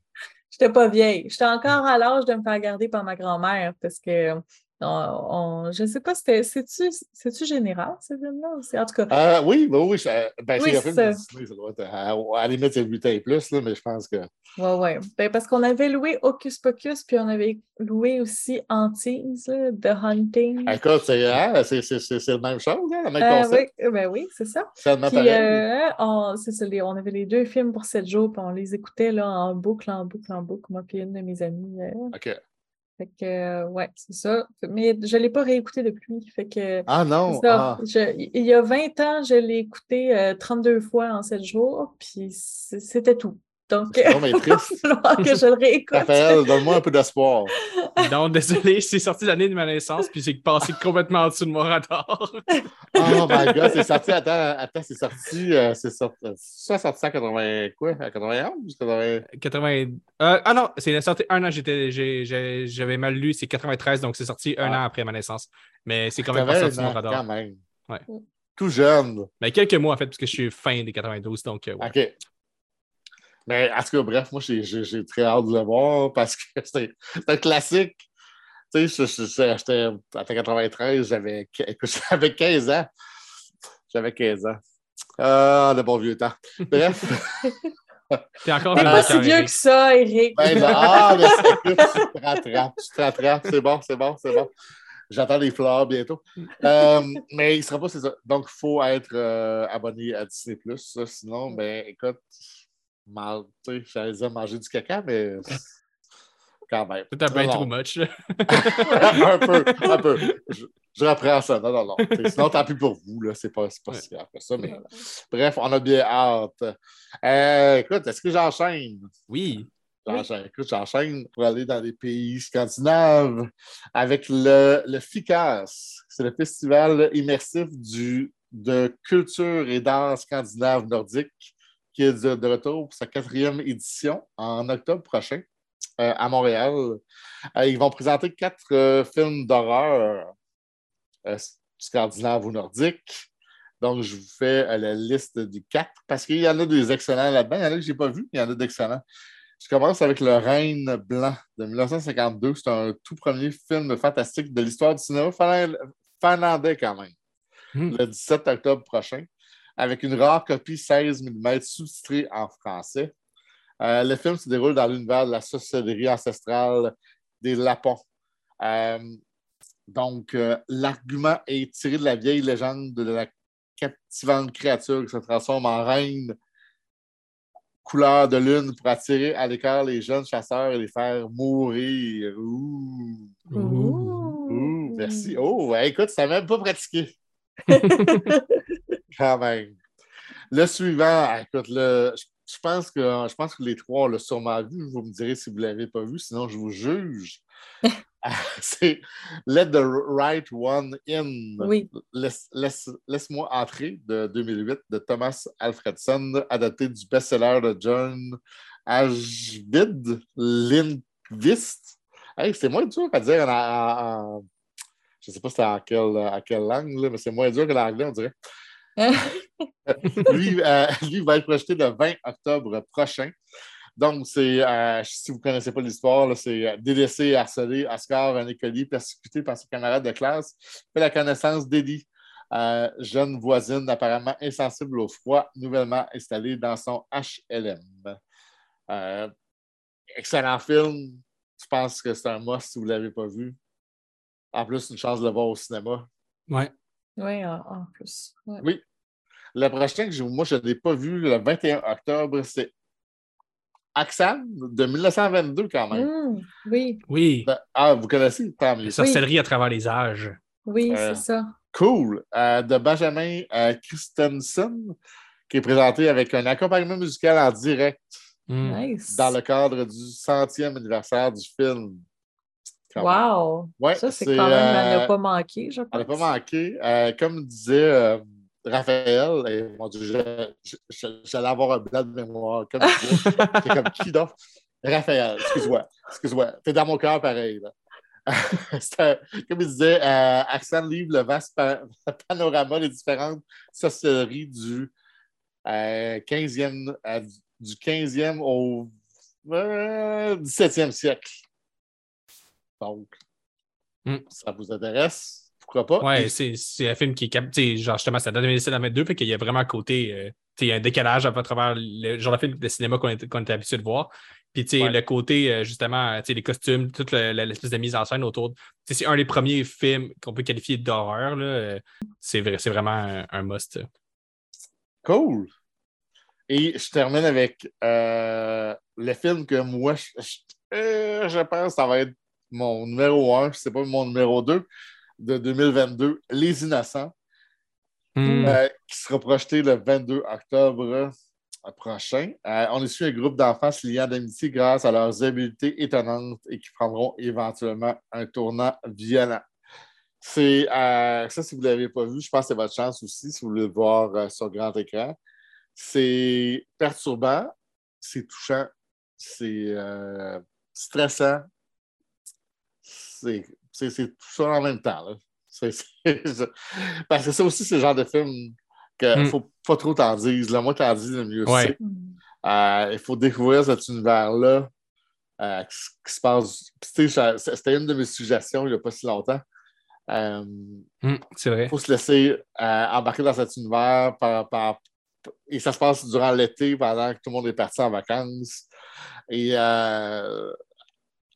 Je n'étais pas vieille. J'étais encore à l'âge de me faire garder par ma grand-mère parce que on, je ne sais pas, c'est-tu général, ce film-là? En tout cas. Euh, oui, ben oui, ben, c'est un film de Disney, ça doit être, à, à la limite, c'est 8 ans et plus, là, mais je pense que. Oui, oui. Ben, parce qu'on avait loué Hocus Pocus, puis on avait loué aussi Antise, The Hunting. Écoute, c'est hein, la même chose, hein, le même euh, concept. Oui, ben oui, c'est ça. Puis, euh, on, ça, on avait les deux films pour 7 jours, puis on les écoutait là, en boucle, en boucle, en boucle, moi puis une de mes amies. Euh, OK. Fait que, euh, ouais, c'est ça. Mais je ne l'ai pas réécouté depuis. Fait que, ah non! Ah. il y a 20 ans, je l'ai écouté 32 euh, fois en 7 jours, puis c'était tout. Donc, il va falloir que je le réécoute. Raphaël, donne-moi un peu d'espoir. non, désolé, c'est sorti l'année de ma naissance, puis j'ai passé complètement en dessous de mon radar. oh my god, c'est sorti, attends, attends c'est sorti, euh, c'est sorti, ça sorti en 80, quoi, 91 80... 80... Euh, ah non, c'est sorti un an, j'avais mal lu, c'est 93, donc c'est sorti un ah. an après ma naissance. Mais c'est quand même pas sorti de mon radar. Quand même. Ouais. Tout jeune. Mais quelques mois, en fait, parce que je suis fin des 92, donc. Euh, OK. Mais en tout cas, bref, moi, j'ai très hâte de le voir parce que c'est un classique. Tu sais, j'étais en 93, j'avais 15 ans. J'avais 15 ans. Ah, le bon vieux temps. Bref. T'es encore pas si vieux que ça, Eric. Ben, ah, mais tu te rattrapes, tu te rattrapes. C'est bon, c'est bon, c'est bon. J'attends les fleurs bientôt. Euh, mais il ne sera pas, c'est ça. Donc, il faut être euh, abonné à Disney+. Sinon, ben, écoute, j'allais dire manger du caca, mais quand même. C'est un peu too much. un peu, un peu. Je reprends ça. Non, non, non. Sinon, tant pis pour vous. Là. C'est pas, pas si grave que ça. Mais... Bref, on a bien hâte. Euh, écoute, est-ce que j'enchaîne? Oui. J'enchaîne. Écoute, j'enchaîne pour aller dans les pays scandinaves avec le, le FICAS. C'est le festival immersif du, de culture et d'art scandinave nordique qui est de, retour pour sa quatrième édition en octobre prochain euh, à Montréal. Euh, ils vont présenter quatre euh, films d'horreur scandinaves ou nordiques. Donc, je vous fais la liste des quatre parce qu'il y en a des excellents là-dedans. Il y en a que je n'ai pas vu, il y en a d'excellents. Je commence avec Le Reine Blanc de 1952. C'est un tout premier film fantastique de l'histoire du cinéma finlandais quand même. Hmm. Le 17 octobre prochain avec une rare copie 16 mm sous-titrée en français. Euh, le film se déroule dans l'univers de la sorcellerie ancestrale des Lapons. Euh, donc, euh, l'argument est tiré de la vieille légende de la captivante créature qui se transforme en reine couleur de lune pour attirer à l'écart les jeunes chasseurs et les faire mourir. Ouh. Ouh. Merci. Oh, écoute, ça n'a même pas pratiqué. Quand même. Le suivant, écoute, le, je, pense que, je pense que les trois l'ont sûrement vu. Vous me direz si vous ne l'avez pas vu, sinon je vous juge. C'est Let the Right One In. Oui. Laisse-moi entrer de 2008 de Thomas Alfredson, adapté du best-seller de John Ashvid Lindqvist. Hey, c'est moins dur à dire en, je ne sais pas c'est à quelle, à quelle langue, mais c'est moins dur que l'anglais, on dirait. Lui, euh, lui, va être projeté le 20 octobre prochain. Donc, c'est, euh, si vous ne connaissez pas l'histoire, c'est euh, délaissé, harcelé, Oscar, un écolier persécuté par ses camarades de classe, fait la connaissance d'Eddie, jeune voisine apparemment insensible au froid, nouvellement installée dans son HLM. excellent film. Je pense que c'est un must si vous ne l'avez pas vu? En plus, une chance de le voir au cinéma. Oui. Oui, en, plus. Oui. Le prochain que moi, je ne l'ai pas vu le 21 octobre, c'est Axan de 1922 quand même. Mmh, oui. Oui. Ah, vous connaissez? Tant mieux. Sorcellerie à travers les âges. Oui, euh, c'est ça. Cool. Euh, de Benjamin euh, Christensen, qui est présenté avec un accompagnement musical en direct. Mmh. Nice. Dans le cadre du centième anniversaire du film. Wow! ça, c'est quand même, elle n'a pas manqué, je pense. Elle n'a pas manqué. comme disait Raphaël, et, mon Dieu, j'allais avoir un blanc de mémoire. Comme, c'est comme qui donc? Raphaël, excuse-moi. Excuse-moi. T'es dans mon cœur pareil. comme il disait, euh, Axel livre le vaste panorama des différentes sorcelleries du, 15e, euh, du 15e au 17e siècle. Donc, hmm. ça vous intéresse? pourquoi pas? Ouais, c'est un film qui est. Genre, justement, ça la mettre deux, fait qu'il y a vraiment un côté. Euh, il y a un décalage à travers le genre de film de cinéma qu'on était, habitué de voir. Puis, tu sais, le côté, euh, justement, tu sais, les costumes, toute l'espèce de mise en scène autour. C'est un des premiers films qu'on peut qualifier d'horreur. Euh, c'est vraiment un, must. Cool. Et je termine avec le film que moi, je, je, pense que ça va être mon numéro un, je sais pas mon numéro deux de 2022, Les Innocents, hmm. euh, qui sera projeté le 22 octobre prochain. Euh, on est sur un groupe d'enfants se liant d'amitié grâce à leurs habiletés étonnantes et qui prendront éventuellement un tournant violent. C'est euh, ça, si vous ne l'avez pas vu, je pense que c'est votre chance aussi, si vous voulez le voir sur grand écran. C'est perturbant, c'est touchant, c'est stressant, c'est c'est tout ça en même temps. Parce que ça aussi, c'est le genre de film qu'il ne hmm. faut pas trop t'en dire. Le moins t'en dis, le mieux c'est. Euh, il faut découvrir cet univers-là euh, qui, se passe. C'était une de mes suggestions il n'y a pas si longtemps. Euh, hmm, c'est vrai. Il faut se laisser embarquer dans cet univers et ça se passe durant l'été pendant que tout le monde est parti en vacances. Et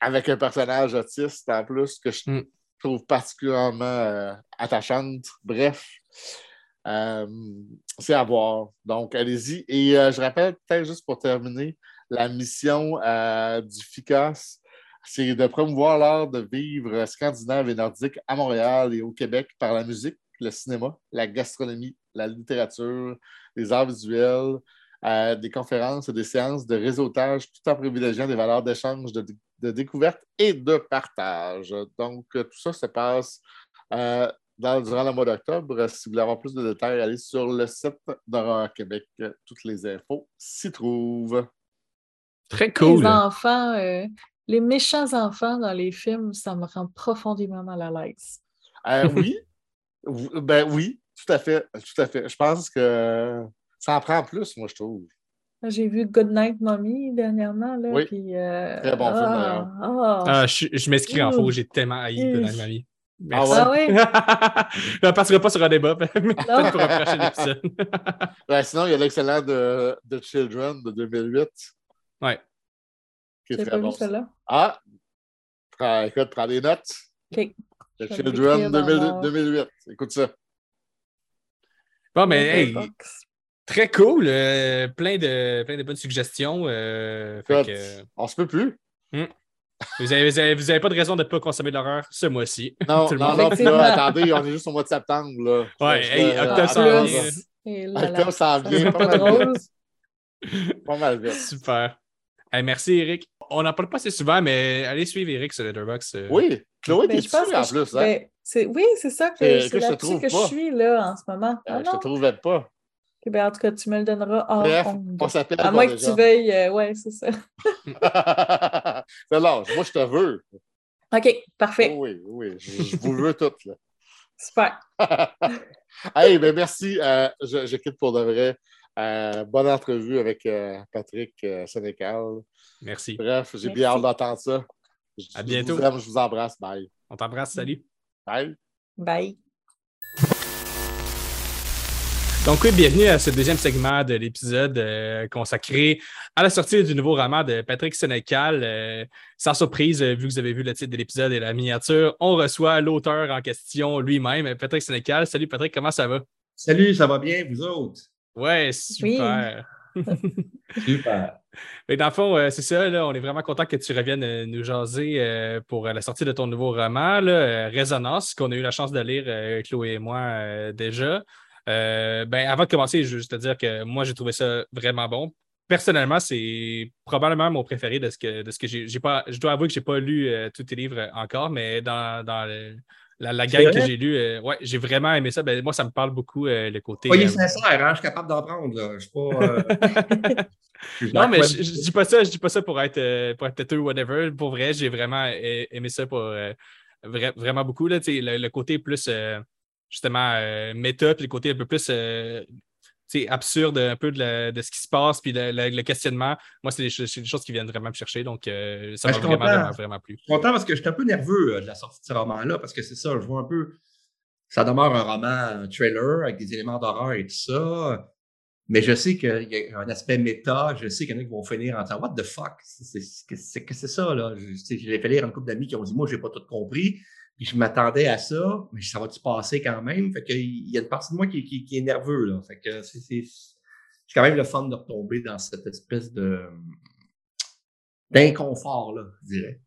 avec un personnage autiste en plus que je hmm. trouve particulièrement euh, attachante. Bref, euh, c'est à voir. Donc, allez-y. Et euh, je rappelle, peut-être juste pour terminer, la mission du FICAS c'est de promouvoir l'art de vivre scandinave et nordique à Montréal et au Québec par la musique, le cinéma, la gastronomie, la littérature, les arts visuels, euh, des conférences et des séances de réseautage tout en privilégiant des valeurs d'échange, de, découverte et de partage. Donc, tout ça se passe euh, durant le mois d'octobre. Si vous voulez avoir plus de détails, allez sur le site d'Horreur Québec. Toutes les infos s'y trouvent. Très cool. Les enfants, euh, les méchants enfants dans les films, ça me rend profondément mal à l'aise. Euh, oui. ben oui, tout à fait. Tout à fait. Je pense que ça en prend plus, moi, je trouve. J'ai vu Goodnight Mommy dernièrement. Là, oui. Puis, euh, Très bon film, d'ailleurs. Ah, ah, je, je m'excris en faux, j'ai tellement haï Goodnight Mommy. Merci. Ah ouais? on ne passera pas sur un débat, mais peut-être pour un prochain épisode. ben, sinon, il y a l'excellent de The Children de 2008. Ouais. Qui est très bon. Vu, ah! Prends, écoute, prends des notes. OK. The Children 2008. Écoute ça. Bon, mais hey, très cool. Euh, plein, de, plein de bonnes suggestions. Euh, fait que... On se peut plus. Hmm. Vous n'avez vous avez, pas de raison de ne pas consommer de l'horreur ce mois-ci. Non, non, non, puis là, attendez, on est juste au mois de septembre. Là. Ouais, hey, octobre s'en vient. Octobre s'en vient. Pas, mal pas mal vite. Super. Hey, merci, Eric. On n'en parle pas assez souvent, mais allez suivre Eric sur Letterboxd. Euh. Oui, Chloé, ben, t'es dessus en plus. Hein? Ben, oui, c'est ça que, que c'est là-dessus que je suis là en ce moment. Euh, ah, je te trouvais pas. Ben, en tout cas, tu me le donneras en Bref, on s'appelle À moins que tu veuilles. Euh, ouais, c'est ça. c'est large. Moi, je te veux. OK, parfait. oui, oui. Je, vous veux toutes. Là. Super. hey, ben merci. Euh, je, quitte pour de vrai. Euh, bonne entrevue avec euh, Patrick euh, Sénécal. Merci. Bref, j'ai bien hâte d'entendre ça. à bientôt. Je vous, je vous embrasse. Bye. On t'embrasse. Salut. Bye. Bye. Donc oui, bienvenue à ce deuxième segment de l'épisode euh, consacré à la sortie du nouveau roman de Patrick Sénécal. Euh, sans surprise, euh, vu que vous avez vu le titre de l'épisode et la miniature, on reçoit l'auteur en question lui-même, Patrick Sénécal. Salut Patrick, comment ça va? Salut, ça va bien, vous autres? Ouais, super. super. Mais dans le fond, c'est ça, là, on est vraiment content que tu reviennes nous jaser pour la sortie de ton nouveau roman, là, Résonance, qu'on a eu la chance de lire, Chloé et moi, déjà. Euh, ben, avant de commencer, je veux juste te dire que moi, j'ai trouvé ça vraiment bon. Personnellement, c'est probablement mon préféré de ce que, de ce que j'ai. pas, je dois avouer que je n'ai pas lu euh, tous tes livres encore, mais dans, dans la, la gamme que j'ai lue, euh, ouais, j'ai vraiment aimé ça. Ben, moi, ça me parle beaucoup le côté. Soyez sincère, hein, je suis capable d'en prendre. Je suis pas. non, mais je, ne dis pas ça, je dis pas ça pour être, pour être têteux ou whatever. Pour vrai, j'ai vraiment aimé ça pour vraiment beaucoup. Là, le, le, côté plus justement euh, méta, puis le côté un peu plus euh, absurde un peu de, de, ce qui se passe, puis le, questionnement. Moi, c'est des, choses qui viennent vraiment me chercher, donc euh, ça m'a vraiment, vraiment, plu. Je suis content parce que j'étais un peu nerveux de la sortie de ce roman-là, parce que c'est ça, je vois un peu. Ça demeure un roman, un trailer avec des éléments d'horreur et tout ça. Mais je sais qu'il y a un aspect méta. Je sais qu'il y en a qui vont finir en disant What the fuck? C'est que c'est ça, là. J'ai fait lire un couple d'amis qui ont dit Moi, j'ai pas tout compris je m'attendais à ça, mais ça va-tu passer quand même? Fait il y a une partie de moi qui, qui, est nerveux, là. Fait que c'est, quand même le fun de retomber dans cette espèce de d'inconfort, là, je dirais.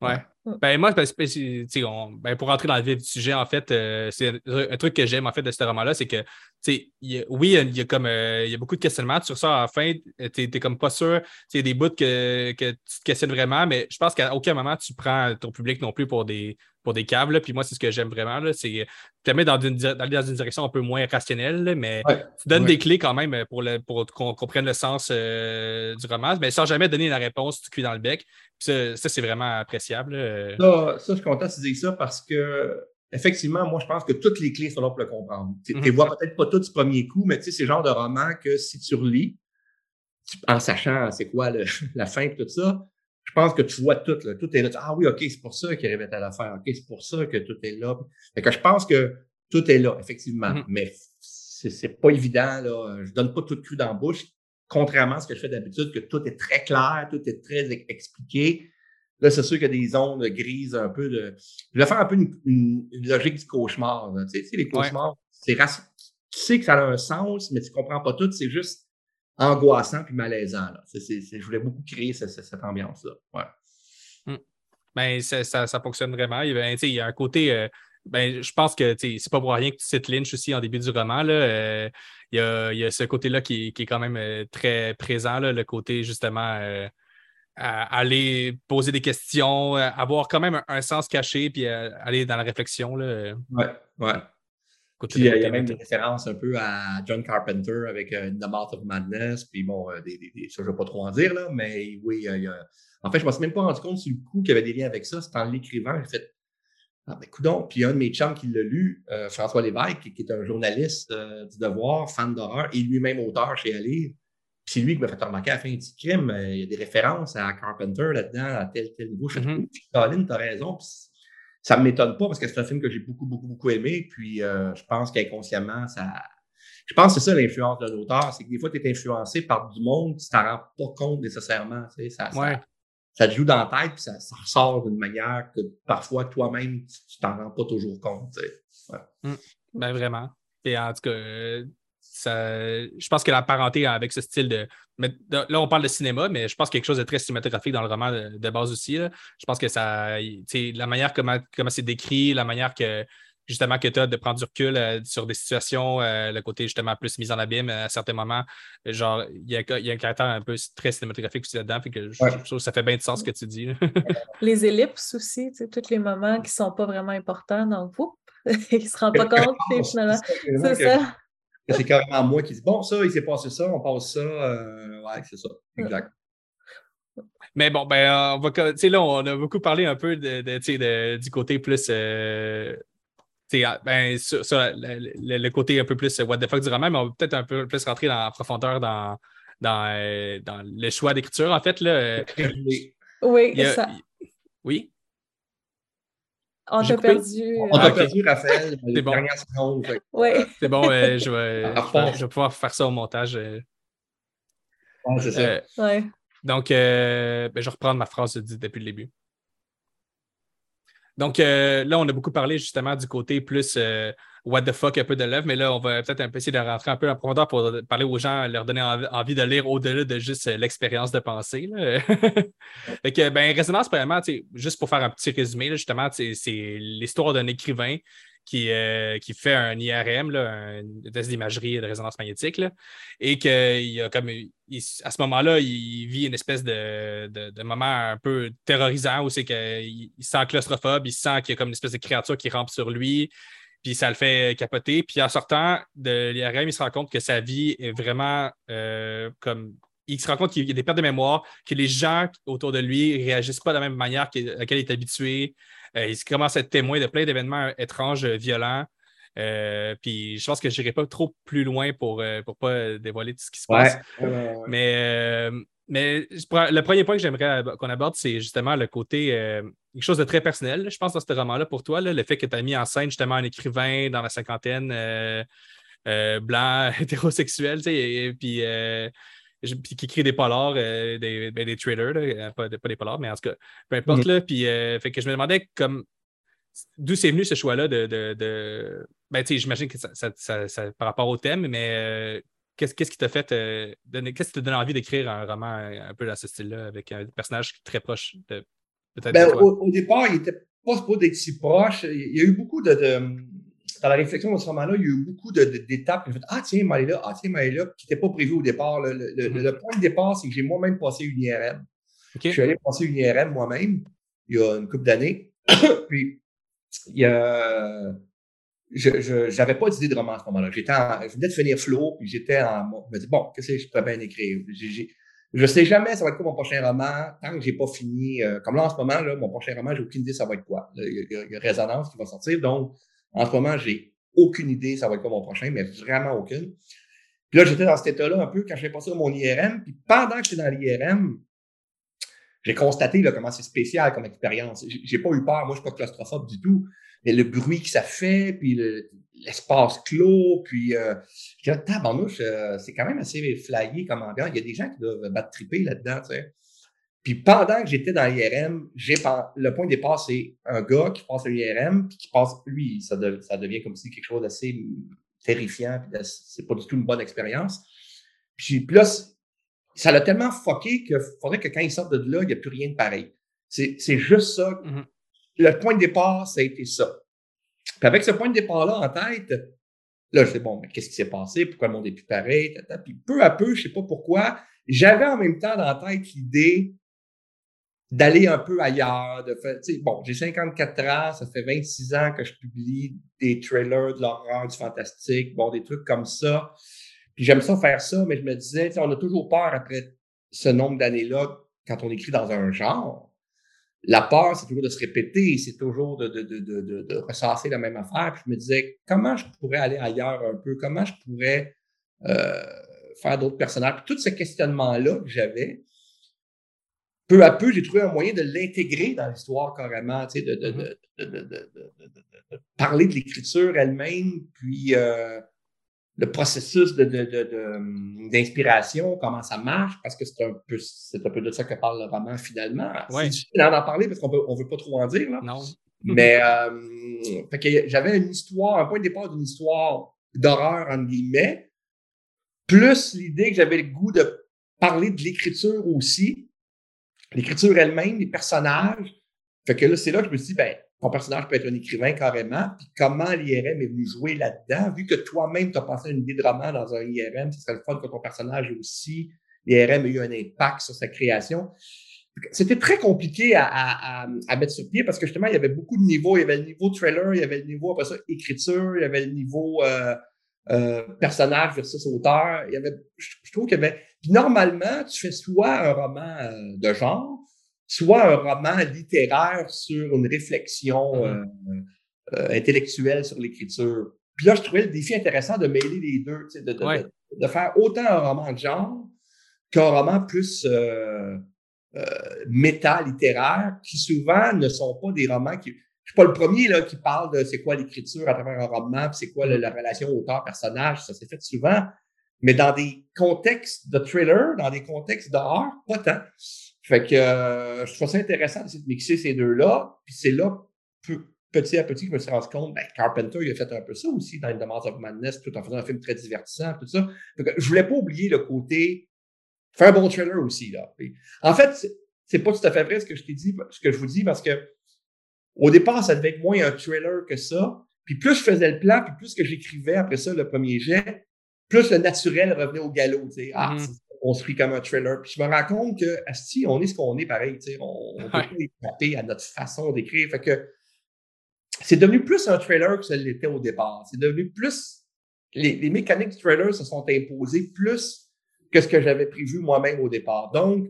Ouais. Ben, moi, ben, ben, pour rentrer dans le vif du sujet, en fait, euh, c'est un truc que j'aime en fait de ce roman-là, c'est que oui, il y, a, comme euh, il y a beaucoup de questionnements sur ça. À la fin, tu n'es comme pas sûr. Il y a des bouts que, que, tu te questionnes vraiment, mais je pense qu'à aucun moment tu prends ton public non plus pour des, pour des câbles. Puis moi, c'est ce que j'aime vraiment. C'est permet d'aller dans, dans une direction un peu moins rationnelle, mais tu donnes des clés quand même pour, le, pour qu'on comprenne le sens euh, du roman, mais sans jamais donner la réponse du cul dans le bec. ça, c'est vraiment appréciable. Ça, ça, je suis content de dire ça parce que effectivement, moi, je pense que toutes les clés sont là pour le comprendre. Tu ne mhm. vois peut-être pas toutes du premier coup, mais tu sais, c'est le genre de roman que si tu relis, en sachant c'est quoi la fin et tout ça, je pense que tu vois tout, là, tout est là. Ah oui, OK, c'est pour ça qu'il arrivait à l'affaire. OK, c'est pour ça que tout est là. Fait que je pense que tout est là, effectivement. Mm-hmm. Mais c'est pas évident, là. Je donne pas tout cru dans la bouche, contrairement à ce que je fais d'habitude, que tout est très clair, tout est très expliqué. Là, c'est sûr qu'il y a des zones grises un peu de. Je vais faire un peu une, logique du cauchemar. Tu, sais, les cauchemars, c'est tu sais que ça a un sens, mais tu comprends pas tout. C'est juste angoissant puis malaisant. Là. je voulais beaucoup créer cette, ambiance-là. Ouais. Hmm. Ben, ça, ça, fonctionne vraiment. Il, ben, il y a un côté. ben, je pense que c'est pas pour rien que tu cites Lynch aussi en début du roman. Là. il, y a, il, y a, ce côté-là qui, qui, est quand même très présent, là, le côté justement aller poser des questions, avoir quand même un, sens caché, puis aller dans la réflexion. Là. Ouais, ouais. Puis, il y a même des références un peu à John Carpenter avec euh, The Mouth of Madness, puis bon, euh, des, des, ça, je ne vais pas trop en dire, là, mais oui, il y a... En fait, je ne me suis même pas rendu compte sur le coup qu'il y avait des liens avec ça. C'est en l'écrivant, j'ai fait Ah, ben, coudon. Puis, un de mes chums qui l'a lu, euh, François Lévesque, qui, est un journaliste du Devoir, fan d'horreur, et lui-même auteur chez Ali. C'est lui qui m'a fait remarquer à la fin du crime. il y a des références à Carpenter là-dedans, à tel, tel niveau. Je fais mm -hmm. tu as raison. Puis, ça ne m'étonne pas parce que c'est un film que j'ai beaucoup, beaucoup, beaucoup aimé. Puis euh, je pense qu'inconsciemment, ça. Je pense que c'est ça l'influence de l'auteur, c'est que des fois, tu es influencé par du monde, tu t'en rends pas compte nécessairement. Tu sais, ça, ça, te joue dans la tête, puis ça, ressort d'une manière que parfois toi-même, tu t'en rends pas toujours compte. Tu sais. Mmh. Ben vraiment. Et en tout cas, euh, je pense que la parenté avec ce style de, Là, on parle de cinéma, mais je pense qu'il y a quelque chose de très cinématographique dans le roman de, base aussi. Je pense que ça. La manière comment, comment c'est décrit, la manière que justement que tu as de prendre du recul euh, sur des situations, euh, le côté justement plus mis en abîme à certains moments. Genre, il y a, un caractère un peu très cinématographique aussi là-dedans. Que je, trouve que ça fait bien de sens ce que tu dis. les ellipses aussi, tous les moments qui ne sont pas vraiment importants dans le groupe. ils ne se rendent pas compte, finalement. C'est ça c'est carrément moi qui dis Bon, ça, il s'est passé ça, on passe ça. Euh, ouais, c'est ça. Exact. Mais bon, ben, on va, là, on a beaucoup parlé un peu de, du côté plus. Euh, ah, ben, sur, le, côté un peu plus what the fuck du roman, mais on va peut-être un peu plus rentrer dans la profondeur dans, dans, euh, dans le choix d'écriture. En fait, là. Oui, c'est ça. Oui? On t'a perdu. On t'a perdu, Raphaël. C'est bon. Oui. C'est bon, euh, je, vais, je, vais, pouvoir faire ça au montage. Euh. Ouais, c'est ça. Euh, ouais. Donc, ben, je vais reprendre ma phrase depuis le début. Donc, là, on a beaucoup parlé justement du côté plus what the fuck un peu de l'œuvre, mais là, on va peut-être essayer de rentrer un peu en profondeur pour parler aux gens, leur donner envie de lire au-delà de juste euh, l'expérience de pensée. que, ben, Résonance, premièrement, juste pour faire un petit résumé, justement, c'est l'histoire d'un écrivain qui, euh, qui, fait un IRM, un test d'imagerie de résonance magnétique, et qu'il comme à ce moment-là, il vit une espèce de, de, moment un peu terrorisant où c'est qu'il sent claustrophobe, il sent qu'il y a comme une espèce de créature qui rampe sur lui, puis ça le fait capoter. Puis en sortant de l'IRM, il se rend compte que sa vie est vraiment euh, comme. Il se rend compte qu'il y a des pertes de mémoire, que les gens autour de lui ne réagissent pas de la même manière à laquelle il est habitué. Euh, il commence à être témoin de plein d'événements étranges, violents. Euh, puis je pense que je n'irai pas trop plus loin pour ne pas dévoiler tout ce qui se passe. Mais mais le premier point que j'aimerais qu'on aborde, c'est justement le côté, euh, quelque chose de très personnel, je pense, dans ce roman-là pour toi, le fait que tu as mis en scène justement un écrivain dans la cinquantaine, euh, euh, blanc, hétérosexuel, et, puis, qui écrit des polars, des, ben, des thrillers, pas, des polars, mais en tout cas, peu importe. Mm-hmm. puis, fait que je me demandais comme d'où c'est venu ce choix-là de. de, Ben, j'imagine que ça, par rapport au thème, mais Qu'est-ce, qui t'a fait donner, qu'est-ce qui t'a donné envie d'écrire un roman un, peu dans ce style-là, avec un personnage très proche de. Ben, au, départ, il n'était pas supposé d'être si proche. Il y a eu beaucoup de. dans la réflexion de ce roman-là, il y a eu beaucoup d'étapes. Fait, ah, tiens, mais là, ah, tiens, mais là, qui n'était pas prévu au départ. Mm-hmm. Le, point de départ, c'est que j'ai moi-même passé une IRM. Je suis allé passer une IRM moi-même il y a une couple d'années. Puis, il y a je n'avais pas d'idée de roman à ce moment-là. J'étais je venais de finir Flow, puis j'étais en. Je me dis, bon, qu'est-ce que je pourrais bien écrire? Je sais jamais ça va être quoi mon prochain roman tant que je n'ai pas fini. Euh, comme là, en ce moment, là, mon prochain roman, j'ai aucune idée ça va être quoi. Il y, a, Résonance qui va sortir. Donc, en ce moment, j'ai aucune idée ça va être quoi mon prochain, mais vraiment aucune. Puis là, j'étais dans cet état-là un peu quand je passé mon IRM. Puis pendant que j'étais dans l'IRM, j'ai constaté là, comment c'est spécial comme expérience. J'ai pas eu peur. Moi, je suis pas claustrophobe du tout mais le bruit que ça fait, puis l'espace clos, puis euh, je dis, tabarnouche, euh, c'est quand même assez flyé comme ambiance. Il y a des gens qui doivent battre triper là-dedans, tu sais. Puis pendant que j'étais dans l'IRM, le point de départ, c'est un gars qui passe l'IRM, puis qui passe, lui, ça, ça devient comme si quelque chose d'assez terrifiant, puis c'est pas du tout une bonne expérience. Puis, puis là, ça l'a tellement fucké qu'il faudrait que quand il sorte de là, il n'y a plus rien de pareil. C'est juste ça. Mhm. Le point de départ, ça a été ça. Puis avec ce point de départ-là en tête, là, je sais, bon, mais qu'est-ce qui s'est passé? Pourquoi le monde est plus pareil? Puis peu à peu, je sais pas pourquoi, j'avais en même temps dans la tête l'idée d'aller un peu ailleurs, de faire, bon, j'ai 54 ans, ça fait 26 ans que je publie des trailers de l'horreur, du fantastique, bon, des trucs comme ça. Puis j'aime ça faire ça, mais je me disais, on a toujours peur après ce nombre d'années-là quand on écrit dans un genre. La peur, c'est toujours de se répéter, c'est toujours de, de, de, de, de ressasser la même affaire. Puis je me disais, comment je pourrais aller ailleurs un peu? Comment je pourrais euh, faire d'autres personnages? Puis tout ce questionnement-là que j'avais, peu à peu, j'ai trouvé un moyen de l'intégrer dans l'histoire carrément, tu sais, de, de, de, de parler de l'écriture elle-même, puis euh, le processus d'inspiration, comment ça marche, parce que c'est un peu c'est un peu de ça que parle le roman finalement. Ouais. C'est difficile d'en parler parce qu'on ne veut pas trop en dire. Là. Non. Mais euh, fait que j'avais une histoire, un point de départ d'une histoire d'horreur, entre guillemets, plus l'idée que j'avais le goût de parler de l'écriture aussi, l'écriture elle-même, les personnages. Fait que là, c'est là que je me suis dit, ben, ton personnage peut être un écrivain carrément, puis comment l'IRM est venu jouer là-dedans, vu que toi-même, tu as pensé à une idée de roman dans un IRM, ce serait le fun que ton personnage aussi, l'IRM a eu un impact sur sa création. C'était très compliqué à, à, à, mettre sur pied parce que justement, il y avait beaucoup de niveaux. Il y avait le niveau trailer, il y avait le niveau, après ça, écriture, il y avait le niveau euh, euh, personnage versus auteur. Il y avait, je, trouve qu'il y avait. Puis normalement, tu fais soit un roman euh, de genre, soit un roman littéraire sur une réflexion Mm-hmm. euh, euh, intellectuelle sur l'écriture. Puis là, je trouvais le défi intéressant de mêler les deux, de, de, Ouais. de, de faire autant un roman de genre qu'un roman plus euh, euh, méta littéraire, qui souvent ne sont pas des romans qui. Je suis pas le premier là, qui parle de c'est quoi l'écriture à travers un roman, puis c'est quoi la relation auteur-personnage, ça s'est fait souvent. Mais dans des contextes de thriller, dans des contextes d'horreur, pas tant. Fait que euh, je trouve ça intéressant d'essayer de mixer ces deux-là. Puis c'est là, peu- petit à petit, que je me suis rendu compte, ben, Carpenter, il a fait un peu ça aussi dans The Mouth of Madness, tout en faisant un film très divertissant, tout ça. Fait que je voulais pas oublier le côté faire un bon trailer aussi. Là. Puis, en fait, c'est- pas tout à fait vrai ce que je t'ai dit, ce que je vous dis, parce que au départ, ça devait être moins un trailer que ça. Puis plus je faisais le plan, puis plus que j'écrivais après ça, le premier jet, plus le naturel revenait au galop. Tu sais, ah, Mhm. c'est construit comme un trailer. Puis je me rends compte que, asti, on est ce qu'on est pareil. On peut Ouais. échapper à notre façon d'écrire. Fait que c'est devenu plus un trailer que ça l'était au départ. C'est devenu plus. Les, les mécaniques du trailer se sont imposées plus que ce que j'avais prévu moi-même au départ. Donc,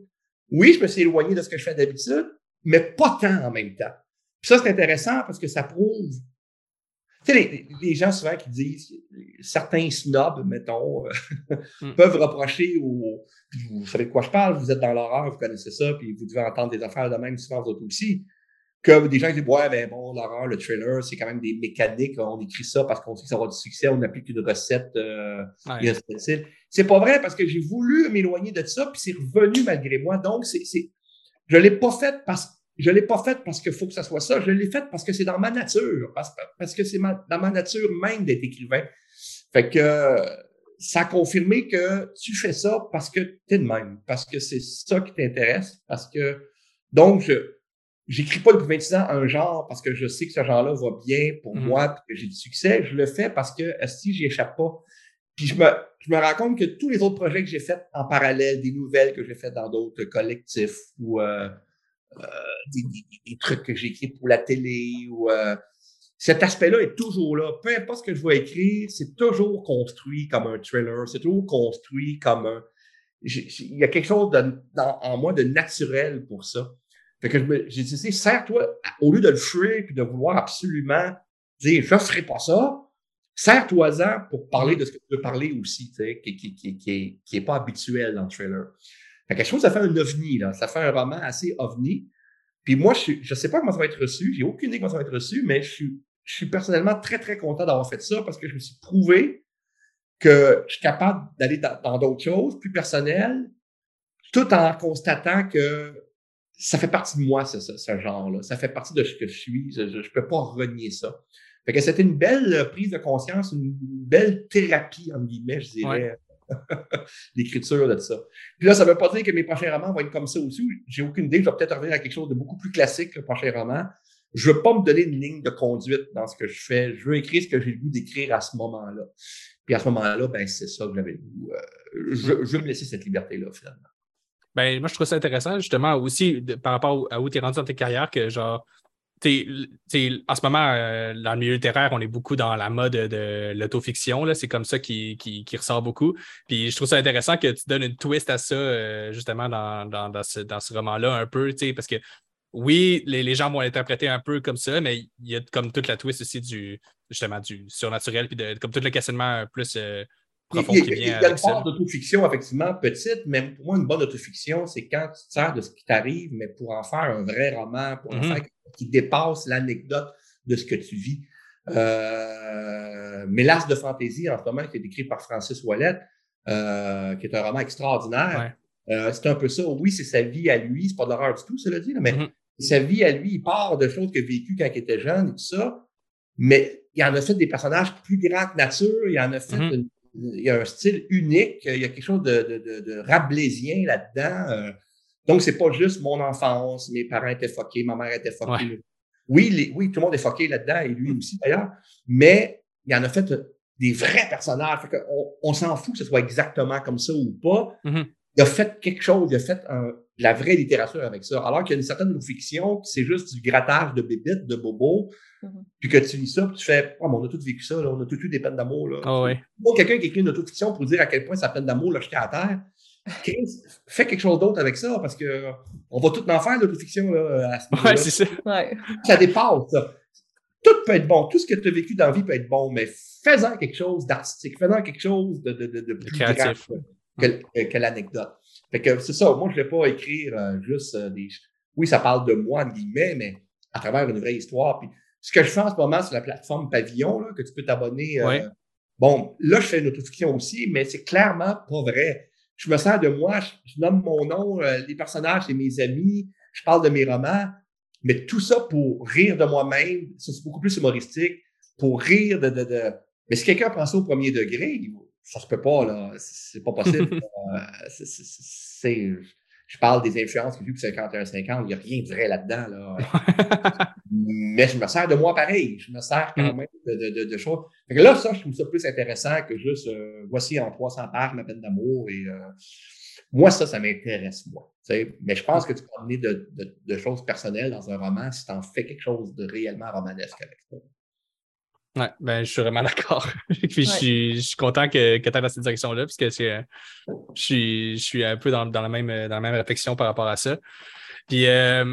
oui, je me suis éloigné de ce que je fais d'habitude, mais pas tant en même temps. Puis ça, c'est intéressant parce que ça prouve. Tu sais, les, les gens souvent qui disent, certains snobs, mettons, euh, Mm. peuvent reprocher au. puis Vous savez de quoi je parle, vous êtes dans l'horreur, vous connaissez ça, puis vous devez entendre des affaires de même souvent, vous autres aussi. Que des gens qui disent, ouais, ben bon, l'horreur, le trailer, c'est quand même des mécaniques, on écrit ça parce qu'on sait que ça va du succès, on applique une recette euh, Ouais. C'est pas vrai parce que j'ai voulu m'éloigner de ça, puis c'est revenu malgré moi. Donc, c'est, c'est, je l'ai pas fait parce je l'ai pas fait parce qu'il faut que ça soit ça. Je l'ai fait parce que c'est dans ma nature, parce, parce que c'est dans ma nature même d'être écrivain. Fait que ça a confirmé que tu fais ça parce que tu es de même, parce que c'est ça qui t'intéresse, parce que donc je j'écris pas depuis 26 ans un genre parce que je sais que ce genre-là va bien pour Mhm. moi, que j'ai du succès. Je le fais parce que si j'y échappe pas, puis je me, je me rends compte que tous les autres projets que j'ai faits en parallèle, des nouvelles que j'ai faites dans d'autres collectifs ou euh, des, des- trucs que j'ai écrits pour la télé ou euh, cet aspect-là est toujours là. Peu importe ce que je vais écrire, c'est toujours construit comme un thriller, c'est toujours construit comme un. Il y a quelque chose en moi de naturel pour ça. Fait que j'ai dit, sers-toi, au lieu de le fuir puis de vouloir absolument dire, je ferai pas ça, sers-toi-en pour parler de ce que tu veux parler aussi, qui, qui, qui, pas habituel dans le trailer. Fait que ça fait un ovni, là. Ça fait un roman assez ovni. Puis moi, je, je sais pas comment ça va être reçu. J'ai aucune idée comment ça va être reçu, mais je suis, personnellement très, très content d'avoir fait ça parce que je me suis prouvé que je suis capable d'aller dans d'autres choses plus personnelles, tout en constatant que ça fait partie de moi, ce, genre-là. Ça fait partie de ce que je suis. Je ne peux pas renier ça. Fait que c'était une belle prise de conscience, une belle thérapie, entre guillemets, je dirais, l'écriture de ça. Puis là, ça ne veut pas dire que mes prochains romans vont être comme ça aussi. J'ai aucune idée. Je vais peut-être revenir à quelque chose de beaucoup plus classique, le prochain roman. Je veux pas me donner une ligne de conduite dans ce que je fais. Je veux écrire ce que j'ai le goût d'écrire à ce moment-là. Puis à ce moment-là, ben, c'est ça que j'avais le. Euh, je, veux me laisser cette liberté-là, finalement. Ben, moi, je trouve ça intéressant, justement, aussi, par rapport à où tu es rendu dans ta carrière, que genre, en ce moment, euh, dans le milieu littéraire, on est beaucoup dans la mode de l'autofiction. C'est comme ça qui, qui, ressort beaucoup. Puis je trouve ça intéressant que tu donnes une twist à ça, euh, justement, dans, dans, dans ce, roman-là, un peu, parce que oui, les, gens vont l'interpréter un peu comme ça, mais il y a comme toute la twist aussi du, justement, du surnaturel, puis de, comme tout le questionnement plus. Euh, profond qui vient il y a une part d'autofiction, effectivement, petite, mais pour moi, une bonne autofiction, c'est quand tu te sers de ce qui t'arrive, mais pour en faire un vrai roman, pour en mm-hmm. faire qui dépasse l'anecdote de ce que tu vis. Euh, mais L'As de fantaisie, en ce moment, qui est écrit par Francis Wallet, euh, qui est un roman extraordinaire. Euh, c'est un peu ça. Oui, c'est sa vie à lui. C'est pas de l'horreur du tout, cela dit, mais mm-hmm. sa vie à lui, il part de choses qu'il a vécues quand il était jeune et tout ça. Mais il en a fait des personnages plus grands que nature. Il en a fait mm-hmm. Il y a un style unique. Il y a quelque chose de, de, de, rabelaisien là-dedans. Donc, c'est pas juste mon enfance, mes parents étaient foqués, ma mère était foquée. Oui, oui, tout le monde est foqué là-dedans, et lui aussi d'ailleurs, mais il en a fait des vrais personnages. on, s'en fout que ce soit exactement comme ça ou pas. Mm-hmm. Il a fait quelque chose, il a fait de la vraie littérature avec ça. Alors qu'il y a une certaine fiction qui c'est juste du grattage de bébites, de bobos, mm-hmm. puis que tu lis ça, puis tu fais oh, mais on a tous vécu ça, on a tous eu des peines d'amour. Là. Oh, quelqu'un qui écrit une autofiction pour dire à quel point sa peine d'amour l'a jeté à terre, fais quelque chose d'autre avec ça, parce que on va tout en faire, l'autofiction, là, à ce Ouais, c'est ça. Ça dépasse, ça. Tout peut être bon. Tout ce que tu as vécu dans la vie peut être bon, mais fais-en quelque chose d'artistique, fais-en quelque chose de, de, de, plus créatif que, l'anecdote. Fait que c'est ça. Moi, je ne vais pas écrire euh, juste euh, des. Oui, ça parle de moi, en guillemets, mais à travers une vraie histoire. Puis ce que je fais en ce moment sur la plateforme Pavillon, là, que tu peux t'abonner. Euh, bon, là, je fais une autofiction aussi, mais c'est clairement pas vrai je me sers de moi, je, nomme mon nom, euh, les personnages, c'est mes amis, je parle de mes romans, mais tout ça pour rire de moi-même, ça c'est beaucoup plus humoristique, pour rire de. de, de... Mais si quelqu'un prend ça au premier degré, ça se peut pas, là, c'est pas possible. Euh, c'est je parle des influences que j'ai eues 51-50, il n'y a rien de vrai là-dedans. Là. Mais je me sers de moi pareil. Je me sers quand mm. même de, de, choses. là, ça, je trouve ça plus intéressant que juste euh, voici en 300 pages ma peine d'amour. Et euh, moi, ça, ça m'intéresse, moi. Mais je pense que tu peux amener de, choses personnelles dans un roman si tu en fais quelque chose de réellement romanesque avec ça. Oui, ben, je suis vraiment d'accord. Puis je, suis, je, suis, content que, que tu ailles dans cette direction-là, parce que je, suis, je suis un peu dans, dans, la même, dans la même réflexion par rapport à ça. Puis, euh,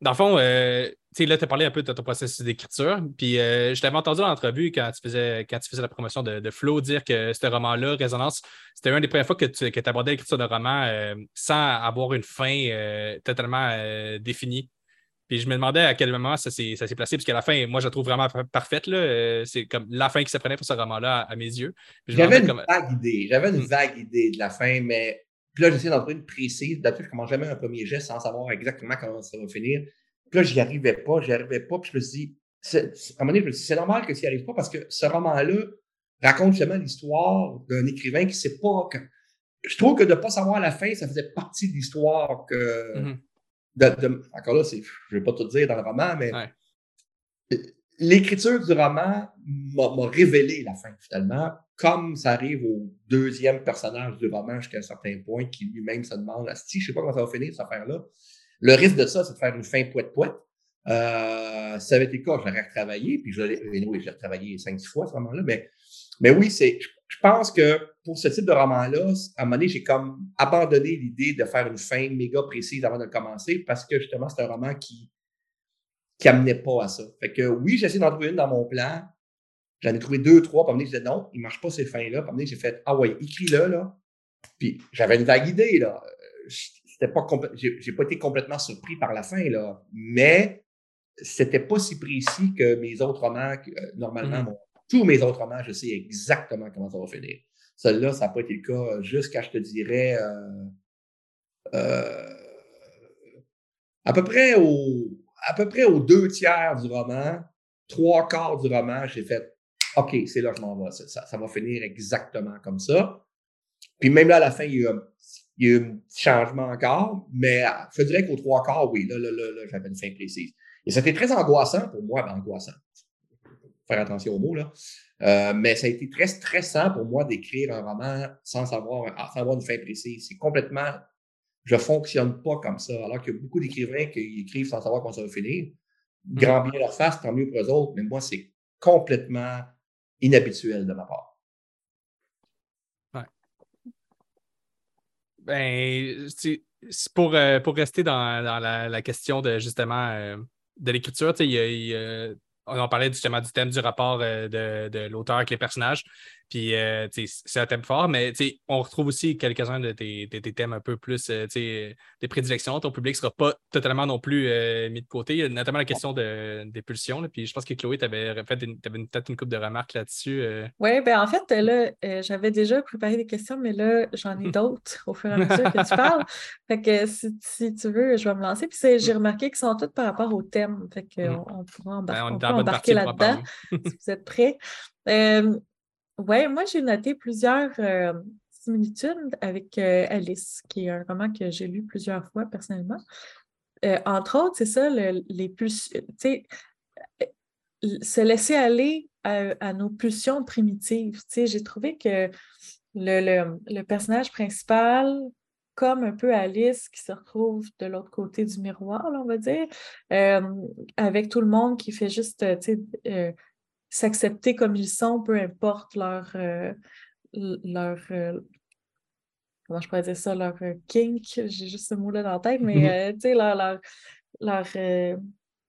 dans le fond, euh, tu sais, là, tu as parlé un peu de ton processus d'écriture. Puis, euh, je t'avais entendu dans l'entrevue quand, tu faisais, quand tu faisais la promotion de, de Flo dire que ce roman-là, Résonance, c'était une des premières fois que tu que abordais l'écriture de roman sans avoir une fin totalement définie. Puis je me demandais à quel moment ça s'est placé, puisqu'à la fin, moi, je la trouve vraiment parfaite. Euh, c'est comme la fin qui se prenait pour ce roman-là à, mes yeux. J'avais une vague idée. J'avais une hmm. vague idée de la fin, mais puis là, j'essaie d'en trouver une précise. D'habitude, je commence jamais un premier geste sans savoir exactement comment ça va finir. Puis là, j'y arrivais pas, j'y arrivais pas. Puis je me suis dit, à un moment donné, je me suis dit, c'est normal que ça n'y arrive pas parce que ce roman-là raconte justement l'histoire d'un écrivain qui ne sait pas que. Je trouve que de ne pas savoir la fin, ça faisait partie de l'histoire que. Mm-hmm encore là, je ne vais pas tout dire dans le roman, mais l'écriture du roman m'a révélé la fin, finalement, comme ça arrive au deuxième personnage du roman jusqu'à un certain point, qui lui-même se demande si je ne sais pas comment ça va finir, cette affaire-là. Le risque de ça, c'est de faire une fin poète-poète. Euh, ça avait été le cas, je l'aurais retravaillé, puis je l'ai retravaillé cinq, six fois, ce roman-là, mais, mais oui, c'est, je pense que pour ce type de roman-là, à un moment donné, j'ai comme abandonné l'idée de faire une fin méga précise avant de commencer parce que justement, c'est un roman qui qui amenait pas à ça. Fait que oui, j'ai essayé d'en trouver une dans mon plan. J'en ai trouvé deux, trois. Puis à un moment je disais non, il ne marche pas ces fins-là. Puis à un moment j'ai fait Ah ouais, écris-le, là. Puis j'avais une vague idée, là. C'était pas j'ai pas été complètement surpris par la fin, là. Mais c'était pas si précis que mes autres romans, euh, normalement, mmh tous mes autres romans, je sais exactement comment ça va finir. Celui-là, ça n'a pas été le cas jusqu'à, je te dirais, euh, euh, à, peu près au, à peu près aux deux tiers du roman, trois quarts du roman, j'ai fait OK, c'est là que je m'en vais. Ça, va finir exactement comme ça. Puis même là, à la fin, il y a, eu un petit changement encore, mais je dirais qu'au trois quarts, oui, là, là, là, j'avais une fin précise. Et c'était très angoissant pour moi, ben, angoissant. Faire attention aux mots, là. Euh, mais ça a été très stressant pour moi d'écrire un roman sans savoir, sans avoir une fin précise. C'est complètement, je fonctionne pas comme ça. Alors qu'il y a beaucoup d'écrivains qui écrivent sans savoir quand ça va finir. Mmh. Grand bien leur face, tant mieux pour eux autres, mais moi, c'est complètement inhabituel de ma part. Ouais. Ben, pour, euh, pour rester dans, dans la, question de justement euh, de l'écriture, il y a, on parlait justement du thème du rapport euh, de l'auteur avec les personnages. Puis, euh, c'est un thème fort, mais on retrouve aussi quelques-uns de tes, thèmes un peu plus, euh, des prédilections. Ton public ne sera pas totalement non plus euh, mis de côté. Notamment la question de, des pulsions. puis je pense que Chloé, tu avais fait peut-être une coupe de remarques là-dessus. Oui, ben en fait, là, j'avais déjà préparé des questions, mais là, j'en ai d'autres au fur et à mesure que tu parles. Fait que si, tu veux, je vais me lancer. Puis j'ai remarqué qu'ils sont tous par rapport au thème. Fait qu'on on pourra ben, embarquer là-dedans si vous êtes prêts. Oui, moi, j'ai noté plusieurs euh, similitudes avec euh, Alice, qui est un roman que j'ai lu plusieurs fois personnellement. Euh, entre autres, c'est ça, les tu sais, se laisser aller à, nos pulsions primitives. J'ai trouvé que le, personnage principal, comme un peu Alice qui se retrouve de l'autre côté du miroir, on va dire, avec tout le monde qui fait juste, s'accepter comme ils sont, peu importe leur, euh, leur euh, comment je pourrais dire ça, leur euh, kink, j'ai juste ce mot-là dans la tête, mais tu sais, leur, leur, leur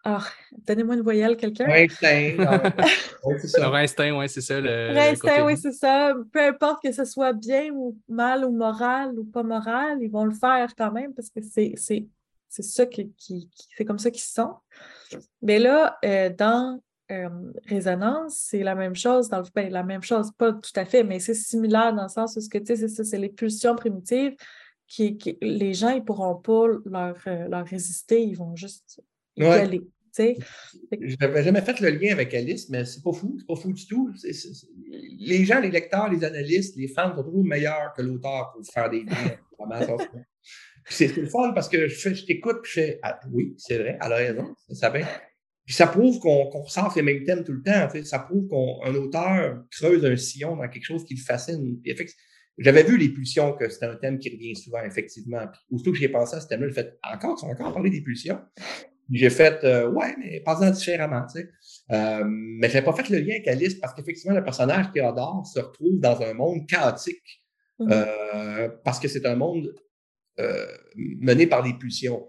ah, donnez-moi une voyelle, quelqu'un. Instinct. Leur instinct, oui, c'est ça. Le, instinct, oui, c'est ça. Peu importe que ce soit bien ou mal ou moral ou pas moral, ils vont le faire quand même parce que c'est ça qui, qui, c'est comme ça qu'ils sont. Mais là, dans résonance, c'est la même chose, dans le ben, la même chose, pas tout à fait, mais c'est similaire dans le sens où ce que tu sais, c'est ça, c'est les pulsions primitives qui, les gens, ils pourront pas leur, euh, leur résister, ils vont juste y aller. Je n'avais jamais fait le lien avec Alice, mais c'est pas fou, c'est pas fou du tout. Les gens, les lecteurs, les analystes, les fans sont toujours meilleurs que l'auteur pour faire des liens. c'est le fun parce que je, je t'écoute et je fais ah, oui, c'est vrai, elle a raison, ça va. Puis ça prouve qu'on qu ressort les mêmes thèmes tout le temps. Ça prouve qu'un auteur creuse un sillon dans quelque chose qui le fascine. J'avais vu les pulsions, que c'était un thème qui revient souvent, effectivement. Puis aussitôt que j'y ai pensé à ce thème-là, j'ai fait encore, tu vas encore parler des pulsions. J'ai fait euh, ouais, mais pas différemment, tu sais. Euh, mais j'ai pas fait le lien avec Alice parce qu'effectivement, le personnage Théodore se retrouve dans un monde chaotique. Mmh euh, parce que c'est un monde euh, mené par des pulsions.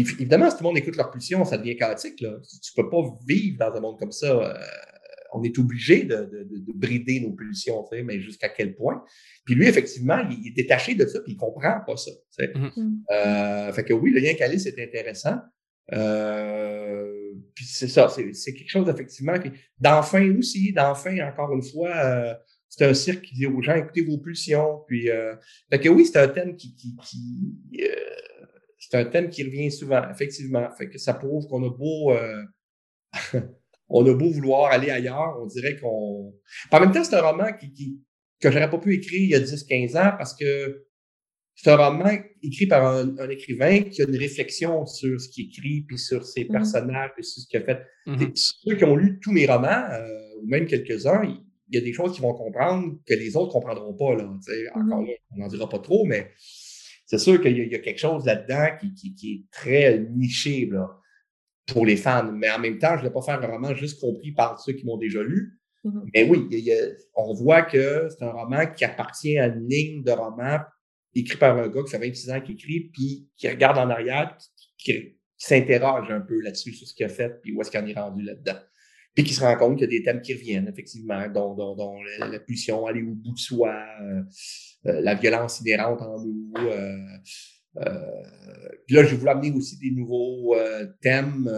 Puis évidemment, si tout le monde écoute leur pulsion, ça devient chaotique. Là. Tu ne peux pas vivre dans un monde comme ça. Euh, on est obligé de, brider nos pulsions, mais jusqu'à quel point? Puis lui, effectivement, il, est détaché de ça, puis il ne comprend pas ça. Mm-hmm. Mm. Euh, fait que oui, le lien qu'Alice est intéressant. Euh, puis c'est ça, c'est quelque chose effectivement. D'enfin aussi, d'enfin, encore une fois, c'est un cirque qui dit aux gens écoutez vos pulsions. Puis, fait que oui, c'est un thème qui, qui, c'est un thème qui revient souvent, effectivement. Fait que ça prouve qu'on a beau euh, on a beau vouloir aller ailleurs, on dirait qu'on. En même temps, c'est un roman qui, qui que j'aurais pas pu écrire il y a 10-15 ans parce que c'est un roman écrit par un, écrivain qui a une réflexion sur ce qu'il écrit, puis sur ses mmh personnages, puis sur ce qu'il a fait. Mmh ceux qui ont lu tous mes romans, euh, ou même quelques-uns, il y a des choses qu'ils vont comprendre que les autres ne comprendront pas. Là, Encore mmh là, on n'en dira pas trop, mais c'est sûr qu'il y, a quelque chose là-dedans qui, est très niché pour les fans. Mais en même temps, je ne vais pas faire un roman juste compris par ceux qui m'ont déjà lu. Mm-hmm. Mais oui, on voit que c'est un roman qui appartient à une ligne de roman écrit par un gars qui fait 26 ans qui écrit, puis qui regarde en arrière, qui, s'interroge un peu là-dessus sur ce qu'il a fait, puis où est-ce qu'il en est rendu là-dedans. Puis qui se rend compte qu'il y a des thèmes qui reviennent, effectivement, dont, la, pulsion, aller au bout de soi, euh, euh, la violence inhérente en nous. Euh, puis là, je voulais amener aussi des nouveaux thèmes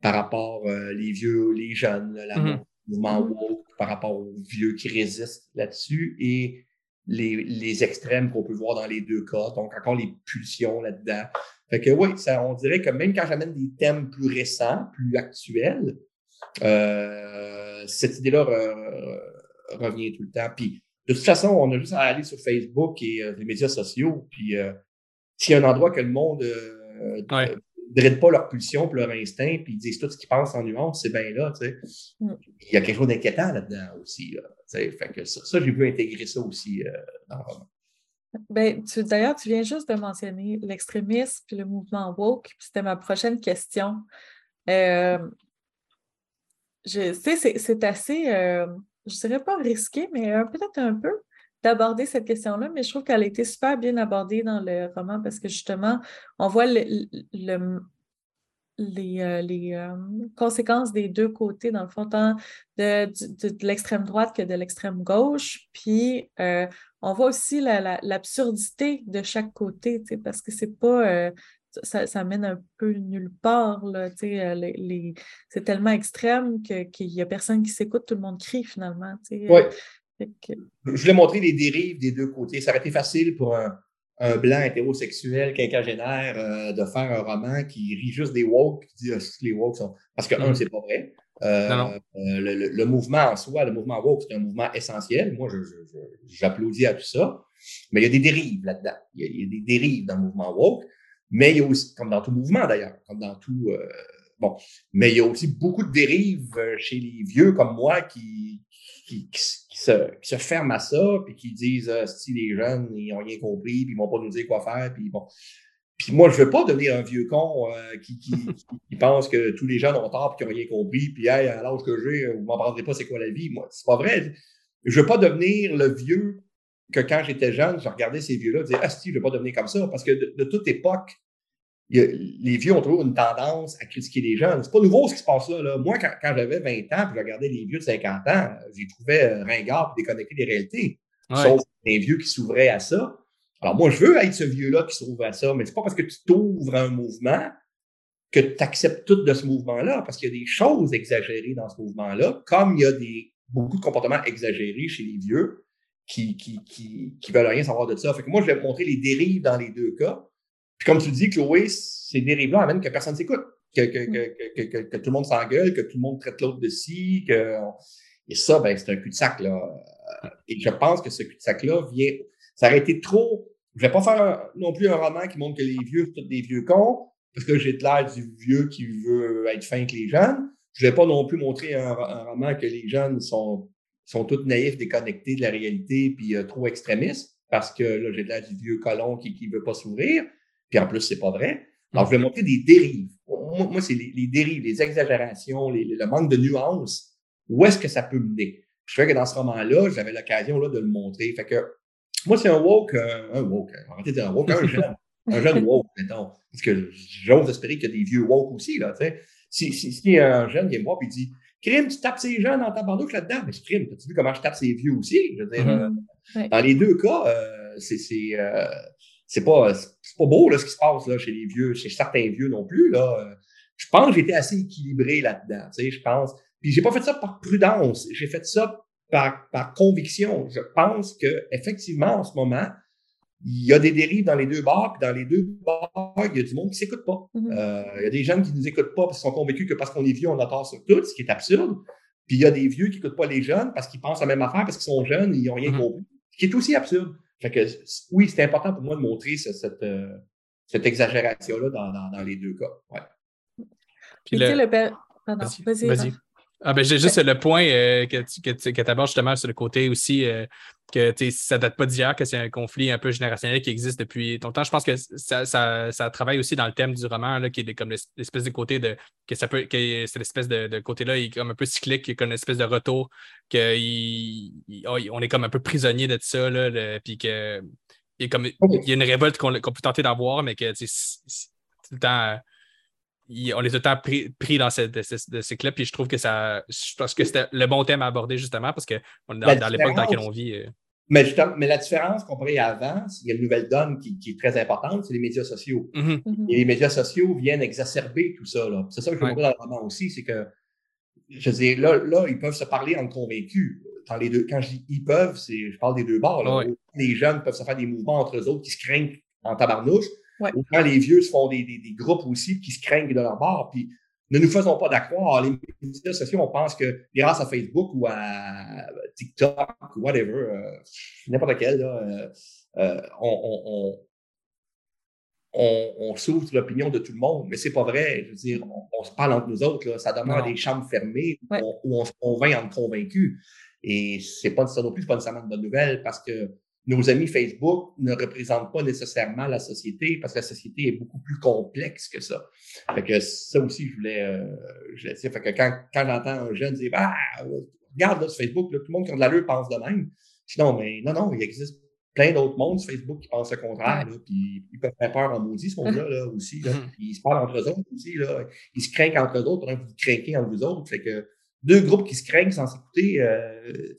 par rapport les vieux, les jeunes, le mm-hmm. mouvement woke, par rapport aux vieux qui résistent là-dessus et les, les extrêmes qu'on peut voir dans les deux cas. Donc, encore les pulsions là-dedans. Fait que oui, ça, on dirait que même quand j'amène des thèmes plus récents, plus actuels, euh, cette idée-là revient tout le temps. Puis De toute façon, on a juste à aller sur Facebook et les médias sociaux, puis s'il y a un endroit que le monde ne ouais. pas leur pulsion leur instinct, puis ils disent tout ce qu'ils pensent en nuance, c'est bien là, tu sais. Mm. Il y a quelque chose d'inquiétant là-dedans aussi, là, fait que ça, j'ai pu intégrer ça aussi dans le roman. Ben, d'ailleurs, tu viens juste de mentionner l'extrémisme puis le mouvement woke, c'était ma prochaine question. Euh, je sais, c'est assez, euh, je dirais pas risqué, mais euh, peut-être un peu d'aborder cette question-là, mais je trouve qu'elle a été super bien abordée dans le roman parce que justement, on voit le, les, conséquences des deux côtés, dans le fond, tant de, de l'extrême droite que de l'extrême gauche. Puis on voit aussi l'absurdité de chaque côté, parce que c'est pas. Euh, ça, mène un peu nulle part. Là, euh, c'est tellement extrême qu'il n'y a personne qui s'écoute, tout le monde crie finalement. Euh, oui. Je voulais montrer les dérives des deux côtés. Ça aurait été facile pour un, blanc hétérosexuel quinquagénaire de faire un roman qui rit juste des woke, qui dit ah, les woke sont. Parce que, un, mm. c'est pas vrai. Euh, le, mouvement en soi, le mouvement woke, c'est un mouvement essentiel. Moi, j'applaudis à tout ça. Mais il y a des dérives là-dedans. Il, y a des dérives dans le mouvement woke. Mais il y a aussi, comme dans tout mouvement d'ailleurs, comme dans tout. Euh, bon, mais il y a aussi beaucoup de dérives euh, chez les vieux comme moi qui, qui, se, qui se, ferment à ça, puis qui disent si les jeunes, ils n'ont rien compris, puis ils vont pas nous dire quoi faire, puis bon. Puis moi, je ne veux pas devenir un vieux con euh, qui, pense que tous les jeunes ont tort et qu'ils n'ont rien compris. Puis, hey, à l'âge que j'ai, vous ne m'apprendrez pas c'est quoi la vie. Moi, c'est pas vrai. Je ne veux pas devenir le vieux que quand j'étais jeune, je regardais ces vieux-là et disais, ah, si, je ne veux pas devenir comme ça. Parce que de, toute époque, les vieux ont toujours une tendance à critiquer les jeunes. C'est pas nouveau ce qui se passe là. Moi, quand, j'avais 20 ans puis je regardais les vieux de 50 ans, j'y trouvais euh, ringard et déconnecté des réalités. Sauf des vieux qui s'ouvraient à ça. Alors, moi, je veux être ce vieux-là qui s'ouvre à ça, mais c'est pas parce que tu t'ouvres à un mouvement que tu acceptes tout de ce mouvement-là, parce qu'il y a des choses exagérées dans ce mouvement-là, comme il y a des, beaucoup de comportements exagérés chez les vieux qui, qui, qui, qui veulent rien savoir de ça. Fait que moi, je vais montrer les dérives dans les deux cas. Puis comme tu dis, Chloé, ces dérives-là amènent que personne s'écoute, que, que, que, que, que, tout le monde s'engueule, que tout le monde traite l'autre de ci, que... Et ça, ben, c'est un cul-de-sac, là. Et je pense que ce cul-de-sac-là vient... Ça aurait été trop je vais pas faire non plus un roman qui montre que les vieux, sont tous des vieux cons, parce que j'ai l'air du vieux qui veut être fin avec les jeunes. Je vais pas non plus montrer un, roman que les jeunes sont, sont tous naïfs, déconnectés de la réalité, puis euh, trop extrémistes, parce que là, j'ai l'air du vieux colon qui ne veut pas s'ouvrir. Puis en plus, c'est pas vrai. Alors, je vais montrer des dérives. Moi, c'est les, dérives, les exagérations, le manque de nuances. Où est-ce que ça peut mener? je fais que dans ce roman-là, j'avais l'occasion là, de le montrer. Fait que moi, c'est un woke, euh, un woke, arrêtez de dire un woke, un jeune, un jeune woke, mettons. Parce que j'ose espérer qu'il y a des vieux woke aussi, là, tu sais. Si, si, si un jeune vient me voir et dit Crime, tu tapes ces jeunes dans ta bandouche là-dedans, mais c'est crime, as-tu vu comment je tape ces vieux aussi? Je veux dire, mm-hmm. euh, dans les deux cas, euh, c'est euh, c'est pas, pas beau là, ce qui se passe là, chez les vieux, chez certains vieux non plus. Là. Je pense que j'étais assez équilibré là-dedans. Tu sais, je pense. Puis j'ai pas fait ça par prudence. J'ai fait ça par, conviction. Je pense qu'effectivement, en ce moment, il y a des dérives dans les deux bars, puis dans les deux bars, il y a du monde qui ne s'écoute pas. Mm-hmm. Euh, il y a des jeunes qui ne nous écoutent pas parce qu'ils sont convaincus que parce qu'on est vieux, on a tort sur tout, ce qui est absurde. Puis il y a des vieux qui n'écoutent pas les jeunes parce qu'ils pensent la même affaire, parce qu'ils sont jeunes, ils n'ont rien mm-hmm. compris. Ce qui est aussi absurde. Fait que oui, c'est important pour moi de montrer cette, euh, cette, exagération-là dans, dans, les deux cas. Ouais. Puis, le... le... Pardon, vas-y. Vas ah ben, j'ai juste le point euh, que tu que, abordes justement sur le côté aussi euh, que ça date pas d'hier, que c'est un conflit un peu générationnel qui existe depuis longtemps. Je pense que ça, ça, travaille aussi dans le thème du roman, là, qui est comme l'espèce de côté de que ça peut que c'est l'espèce de, côté-là, il est comme un peu cyclique, comme une espèce de retour, qu'on oh, est comme un peu prisonnier de ça, là, puis que il y, a comme, il y a une révolte qu'on peut tenter d'avoir, mais que c'est tout le temps on les a tant pris, pris dans ce, de, ces clips, puis je trouve que ça. Je pense que c'était le bon thème à aborder justement parce qu'on est dans, l'époque dans laquelle on vit. Euh. Mais, mais la différence comparée à avant, il y a une nouvelle donne qui, est très importante, c'est les médias sociaux. Mm-hmm. Mm-hmm. Et les médias sociaux viennent exacerber tout ça. C'est ça que je veux montrer dans le roman aussi, c'est que, je veux dire, là, là, ils peuvent se parler en convaincus. Dans les deux, quand je dis ils peuvent, je parle des deux bords. Les jeunes peuvent se faire des mouvements entre eux autres qui se craignent en tabarnouche. Autant les vieux se font des, des, groupes aussi qui se craignent de leur bord. Puis ne nous faisons pas d'accroire. Les médias sociaux, on pense que grâce à Facebook ou à TikTok ou whatever, euh, n'importe quel, là, euh, on, on, on, on s'ouvre l'opinion de tout le monde, mais c'est pas vrai. Je veux dire, on, se parle entre nous autres, là. ça demeure des chambres fermées où, on, se convainc en convaincus. Et c'est pas ça non plus, c'est pas nécessairement une bonne nouvelle parce que nos amis Facebook ne représentent pas nécessairement la société parce que la société est beaucoup plus complexe que ça. Fait que ça aussi, je voulais, euh, je dire. Fait que quand, quand j'entends un jeune dire, ah, regarde là, sur Facebook, là, tout le monde qui a de l'allure pense de même. Sinon, mais non, non, il existe plein d'autres mondes sur Facebook qui pensent le contraire, là, puis ils peuvent faire peur en maudit, ce monde-là, là, aussi. Là. Mm-hmm. Ils se parlent entre eux autres aussi. Là. Ils se craignent entre eux autres pendant que vous craquez entre vous autres. Fait que deux groupes qui se craignent sans s'écouter, euh,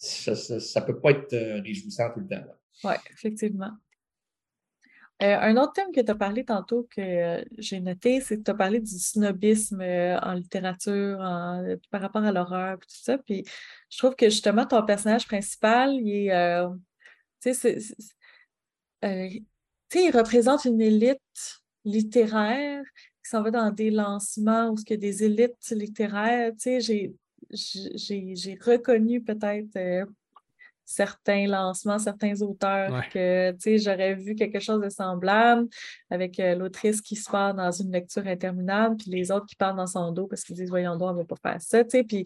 ça, ça, peut pas être euh, réjouissant tout le temps. Oui, effectivement. Euh, un autre thème que tu as parlé tantôt que j'ai noté, c'est que tu as parlé du snobisme en littérature par rapport à l'horreur et tout ça. Puis je trouve que justement, ton personnage principal, il est tu sais, euh, il représente une élite littéraire qui s'en va dans des lancements où y a des élites littéraires. Tu sais, j'ai reconnu peut-être euh, certains lancements, certains auteurs que, tu sais, j'aurais vu quelque chose de semblable avec euh, l'autrice qui se parle dans une lecture interminable, puis les autres qui parlent dans son dos parce qu'ils disent, voyons donc, on ne va pas faire ça, tu sais, puis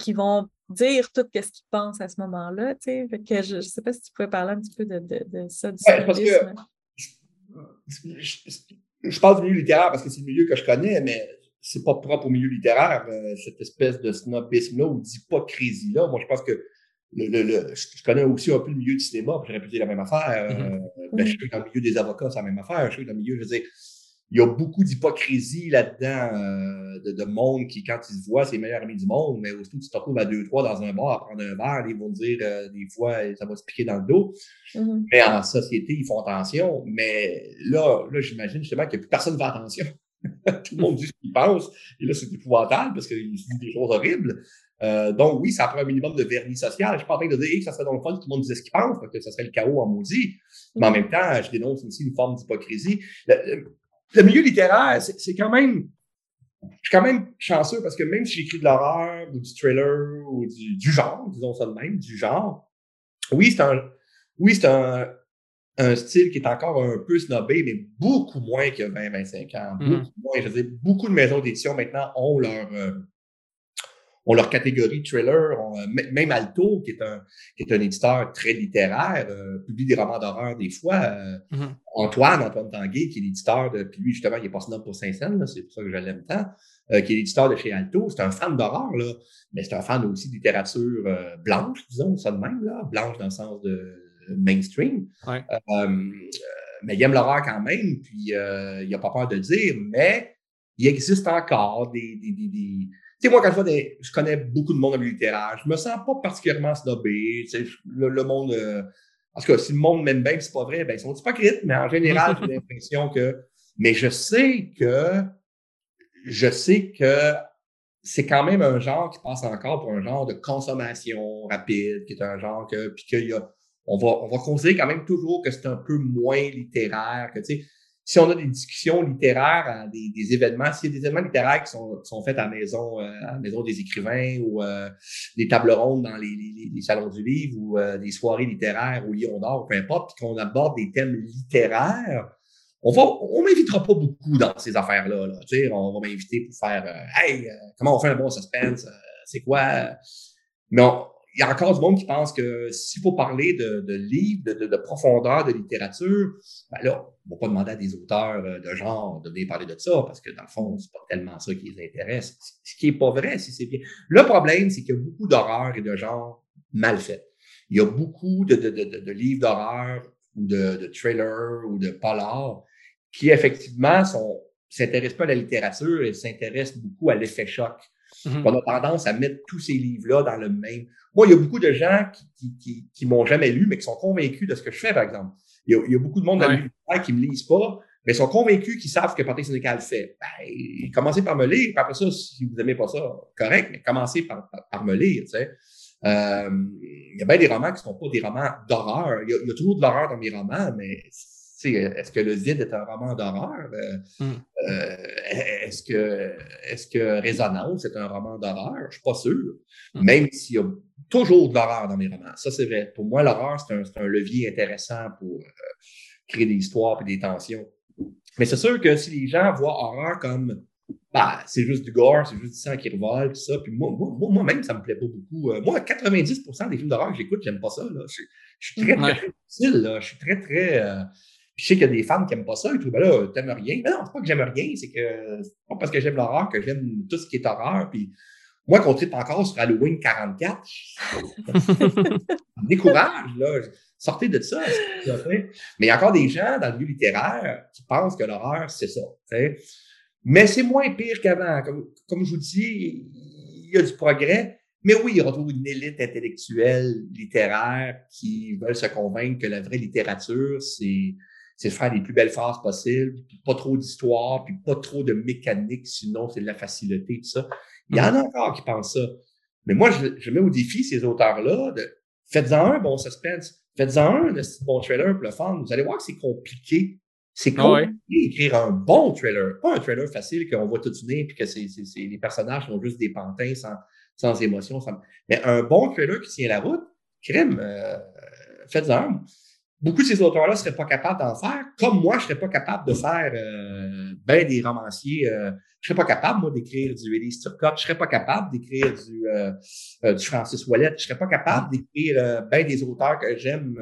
qui, vont dire tout ce qu'ils pensent à ce moment-là, tu sais. que je ne sais pas si tu pouvais parler un petit peu de, de, ça, du parce que je, parle du milieu littéraire parce que c'est le milieu que je connais, mais c'est pas propre au milieu littéraire, euh, cette espèce de snobisme-là ou d'hypocrisie-là. Moi, je pense que le, je connais aussi un peu le milieu du cinéma, j'aurais pu dire la même affaire. Euh, mm-hmm. ben, je suis dans le milieu des avocats, c'est la même affaire. Je suis dans le milieu, je veux dire, il y a beaucoup d'hypocrisie là-dedans, euh, de, de, monde qui, quand ils se voient, c'est les meilleurs amis du monde, mais aussi tu te retrouves à deux, trois dans un bar à prendre un verre, ils vont dire euh, des fois, ça va se piquer dans le dos. Mm-hmm. Mais en société, ils font attention. Mais là, là j'imagine justement que plus personne ne fait attention. Tout le monde dit ce qu'il pense. Et là, c'est épouvantable parce qu'ils disent des choses horribles. Euh, donc, oui, ça prend un minimum de vernis social. Je suis pas en train de dire que ça serait dans le fond, tout le monde disait ce qu'il pense, que ça serait le chaos en maudit. Mais en même temps, je dénonce aussi une forme d'hypocrisie. Le, milieu littéraire, c'est quand même. Je suis quand même chanceux parce que même si j'écris de l'horreur ou du thriller ou du, du, genre, disons ça de même, du genre, oui, c'est un, oui, c'est un, un style qui est encore un peu snobé, mais beaucoup moins que 20-25 ans. Mm-hmm. Beaucoup moins. Je veux dire, beaucoup de maisons d'édition maintenant ont leur, euh, ont leur catégorie trailer, euh, même Alto, qui est un, qui est un éditeur très littéraire, euh, publie des romans d'horreur des fois. Euh, mm-hmm. Antoine, Antoine Tanguay, qui est l'éditeur de, puis lui, justement, il est pas snob pour Saint-Saëns, c'est pour ça que je l'aime tant, qui est l'éditeur de chez Alto. C'est un fan d'horreur, là, mais c'est un fan aussi de littérature blanche, disons, ça de même, là, blanche dans le sens de mainstream. mais il aime l'horreur quand même, puis il n'a pas peur de le dire, mais il existe encore des, des, des tu sais, moi, quand je, vois je connais beaucoup de monde dans le littéraire, je me sens pas particulièrement snobé. Le, le monde. Euh, en tout cas, si le monde m'aime bien, c'est pas vrai, ben ils sont hypocrites, mais en général, j'ai l'impression que. Mais je sais que. Je sais que c'est quand même un genre qui passe encore pour un genre de consommation rapide, qui est un genre que. Puis qu'il y a. On va, on va considérer quand même toujours que c'est un peu moins littéraire, que, tu sais, si on a des discussions littéraires, des, événements, s'il y a des événements littéraires qui sont, sont faits à la maison, euh, à maison des écrivains ou euh, des tables rondes dans les, salons du livre ou euh, des soirées littéraires au Lion d'Or, peu importe, puis qu'on aborde des thèmes littéraires, on va, on m'invitera pas beaucoup dans ces affaires-là. Là. On va m'inviter pour faire, hey, comment on fait un bon suspense, c'est quoi? Mais on, y a encore du monde qui pense que s'il faut parler de, de livres, de, de, profondeur, de littérature, ben là, on ne va pas demander à des auteurs euh, de genre de venir parler de ça, parce que dans le fond, c'est pas tellement ça qui les intéresse. Ce qui est pas vrai, si c'est bien. Le problème, c'est qu'il y a beaucoup d'horreur et de genre mal fait. Il y a beaucoup de, de, livres d'horreur ou de, trailers ou de polars qui, effectivement, sont s'intéressent pas à la littérature et s'intéressent beaucoup à l'effet choc. Mm-hmm. On a tendance à mettre tous ces livres-là dans le même. Moi, il y a beaucoup de gens qui, qui, qui, m'ont jamais lu, mais qui sont convaincus de ce que je fais, par exemple. Il y a, il y a beaucoup de monde dans le qui me lisent pas, mais sont convaincus qu'ils savent ce que Parti syndical fait. Ben, commencez par me lire, puis après ça, si vous aimez pas ça, correct, mais commencez par, par, me lire, tu sais. Euh, il y a bien des romans qui sont pas des romans d'horreur. Il, il y a, toujours de l'horreur dans mes romans, mais est-ce que Le Vide est un roman d'horreur? Mm. est-ce que, est que Résonance est un roman d'horreur? Je ne suis pas sûr. Mm. Même s'il y a toujours de l'horreur dans mes romans. Ça, c'est vrai. Pour moi, l'horreur, c'est un, levier intéressant pour créer des histoires et des tensions. Mais c'est sûr que si les gens voient horreur comme bah, c'est juste du gore, c'est juste du sang qui revole, tout ça. Puis moi, moi, moi-même, ça me plaît pas beaucoup. Euh, moi, 90% des films d'horreur que j'écoute, j'aime pas ça. Là. Je, suis très, très, difficile. Là. Je suis très, très. Euh, je sais qu'il y a des femmes qui n'aiment pas ça. Ils trouvent, ben là, t'aimes rien. Mais non, c'est pas que j'aime rien, c'est que c'est pas parce que j'aime l'horreur que j'aime tout ce qui est horreur. Puis moi, qu'on tripe encore sur Halloween 44, décourage, là. Sortez de ça. Mais il y a encore des gens dans le milieu littéraire qui pensent que l'horreur, c'est ça. Mais c'est moins pire qu'avant. Comme, je vous dis, il y a du progrès. Mais oui, il retrouve une élite intellectuelle, littéraire, qui veulent se convaincre que la vraie littérature, c'est c'est faire les plus belles phrases possibles, puis pas trop d'histoire, puis pas trop de mécanique, sinon c'est de la facilité, tout ça. Il y en a encore qui pensent ça. Mais moi, je, je mets au défi ces auteurs-là de faites-en un bon suspense, faites-en un bon trailer pour le fun. Vous allez voir que c'est compliqué c'est ah compliqué d'écrire un bon trailer, pas un trailer facile qu'on voit tout venir puis que c'est, les personnages sont juste des pantins sans, sans émotion. Mais un bon trailer qui tient la route, crème, euh, faites-en Beaucoup de ces auteurs-là ne seraient pas capables d'en faire, comme moi, je ne serais pas capable de faire euh, ben des romanciers. Euh, je ne serais pas capable, moi, d'écrire du Elise Turcotte. Je ne serais pas capable d'écrire du, euh, du Francis Wallet. Je ne serais pas capable d'écrire ben des auteurs que j'aime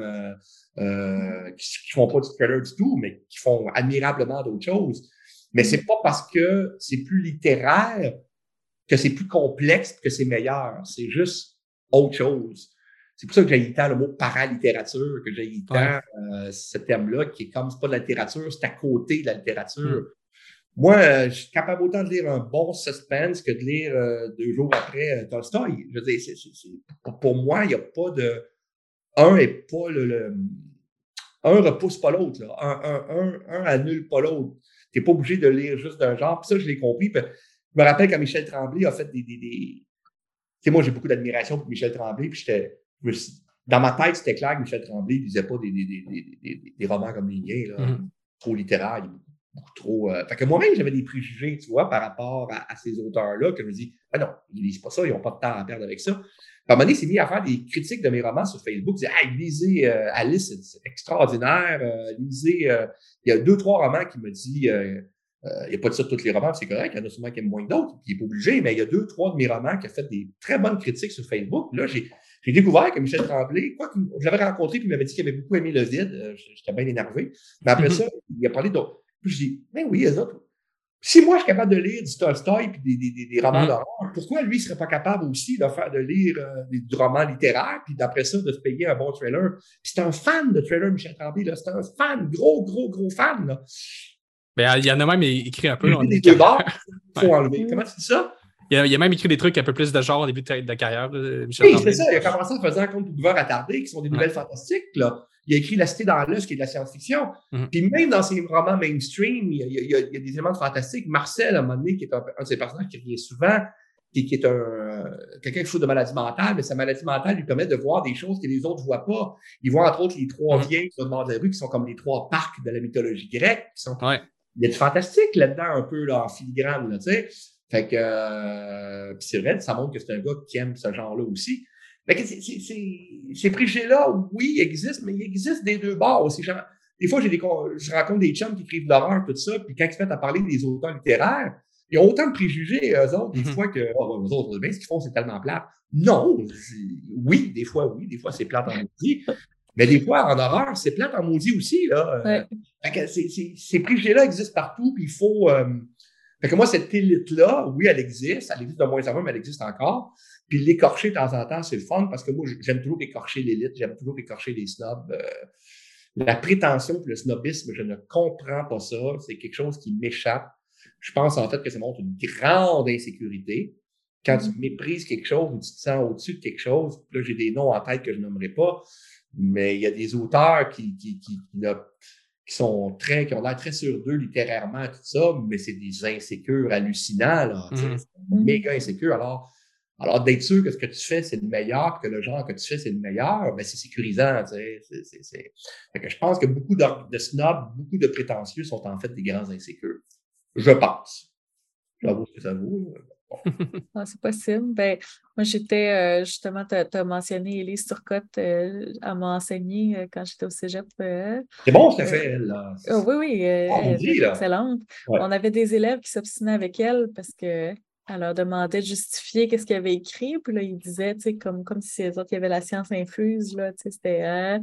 euh, qui, ne font pas du trailer du tout, mais qui font admirablement d'autres choses. Mais c'est pas parce que c'est plus littéraire que c'est plus complexe que c'est meilleur. C'est juste autre chose. C'est pour ça que j'ai tant le mot paralittérature, que j'ai tant euh, ce terme-là, qui est comme c'est pas de la littérature, c'est à côté de la littérature. Hmm. Moi, euh, je suis capable autant de lire un bon suspense que de lire deux jours après Tolstoy. Je veux dire, pour moi, il n'y a pas de. Un n'est pas le, un repousse pas l'autre. Un, un, un, annule pas l'autre. Tu n'es pas obligé de lire juste d'un genre. Puis ça, je l'ai compris. je me rappelle quand Michel Tremblay a fait des. des, des... Tu sais, moi, j'ai beaucoup d'admiration pour Michel Tremblay. Puis j'étais. Dans ma tête, c'était clair que Michel Tremblay ne lisait pas des, des, des, romans comme les miens, là, mm-hmm. trop littéraires, beaucoup trop. Euh... Fait que moi-même, j'avais des préjugés, tu vois, par rapport à, ces auteurs-là, que je me dis, ah non, ils lisent pas ça, ils n'ont pas de temps à perdre avec ça à un moment donné, il s'est mis à faire des critiques de mes romans sur Facebook. Il disait Hey, lisez euh, Alice, c'est extraordinaire. Euh, lisez. Euh, il y a deux, trois romans qui me dit il n'y a pas de ça de tous les romans, c'est correct, il y en a sûrement qui aiment moins que d'autres, il n'est pas obligé, mais il y a deux, trois de mes romans qui ont fait des très bonnes critiques sur Facebook. Là, j'ai, découvert que Michel Tremblay, quoi je l'avais rencontré, puis il m'avait dit qu'il avait beaucoup aimé le vide. J'étais bien énervé. Mais après ça, il a parlé d'autres. Puis je dis, mais oui, les autres, si moi, je suis capable de lire du Tolstoy et des, des, des, romans mm. d'horreur, pourquoi lui, ne serait pas capable aussi de faire de lire euh, des, romans littéraires, puis d'après ça, de se payer un bon trailer? c'est un fan de trailer, Michel Tremblay. C'est un fan, gros, gros, gros fan, là. Ben, il y en a même écrit un peu. Il deux bords, faut enlever. Comment tu dis ça? Il a, il a, même écrit des trucs un peu plus de genre au début de, de carrière, Michel Oui, c'est ça. Il a commencé en faisant un compte de attardé, qui sont des nouvelles fantastiques, là. Il a écrit La Cité dans l'œuf, qui est de la science-fiction. Mhm. Puis même dans ses romans mainstream, il y, a, des éléments fantastiques. Marcel, à un moment donné, qui est un, de ses personnages qui revient souvent, qui, qui est un quelqu'un qui souffre de maladie mentale, mais sa maladie mentale lui permet de voir des choses que les autres ne voient pas. Il voit entre autres les trois mmh. vieilles sur le bord de la rue qui sont comme les trois parcs de la mythologie grecque. Qui sont, Il y a du fantastique là-dedans, un peu là, en filigrane, tu sais. Fait que euh, c'est vrai, ça montre que c'est un gars qui aime ce genre-là aussi. Ces préjugés-là, oui, ils existent, mais ils existent des deux bords aussi. des fois, j'ai des, je rencontre des chums qui écrivent de l'horreur, tout ça, puis quand ils se mettent à parler des auteurs littéraires, ils ont autant de préjugés, eux autres, des mm-hmm. fois que, oh, eux autres, ce qu'ils font, c'est tellement plat. Non, oui, des fois, oui, des fois, c'est plate en maudit. Mais des fois, en horreur, c'est plate en maudit aussi, là. Euh, ces préjugés-là existent partout, puis il faut, euh, fait que moi, cette élite-là, oui, elle existe, elle existe de moins en moins, mais elle existe encore. Puis l'écorcher de temps en temps, c'est le fun parce que moi, j'aime toujours écorcher l'élite, j'aime toujours écorcher les snobs. Euh, la prétention et le snobisme, je ne comprends pas ça. C'est quelque chose qui m'échappe. Je pense en fait que ça montre une grande insécurité. Quand tu mm-hmm. méprises quelque chose ou tu te sens au-dessus de quelque chose, là, j'ai des noms en tête que je nommerai pas, mais il y a des auteurs qui, qui, qui, qui sont très, qui ont l'air très sur d'eux littérairement, tout ça, mais c'est des insécures hallucinants, là, mmh. méga insécures. Alors, Alors, d'être sûr que ce que tu fais, c'est le meilleur, que le genre que tu fais, c'est le meilleur, ben, c'est sécurisant. Tu sais, Fait que je pense que beaucoup de, de snobs, beaucoup de prétentieux sont en fait des grands insécures. Je pense. J'avoue ce que ça vaut. Ah, c'est possible. Ben, moi, j'étais euh, justement, tu as, mentionné Elise Turcotte, euh, à m'enseigner euh, quand j'étais au cégep. c'est bon, ça fait, elle. Là. Oh, oui, oui, elle est excellente. On avait des élèves qui s'obstinaient avec elle parce que elle leur demandait de justifier qu'est-ce qu'ils avait écrit. Puis là, ils disaient, tu sais, comme, comme si les autres, il y avait la science infuse, là, tu sais,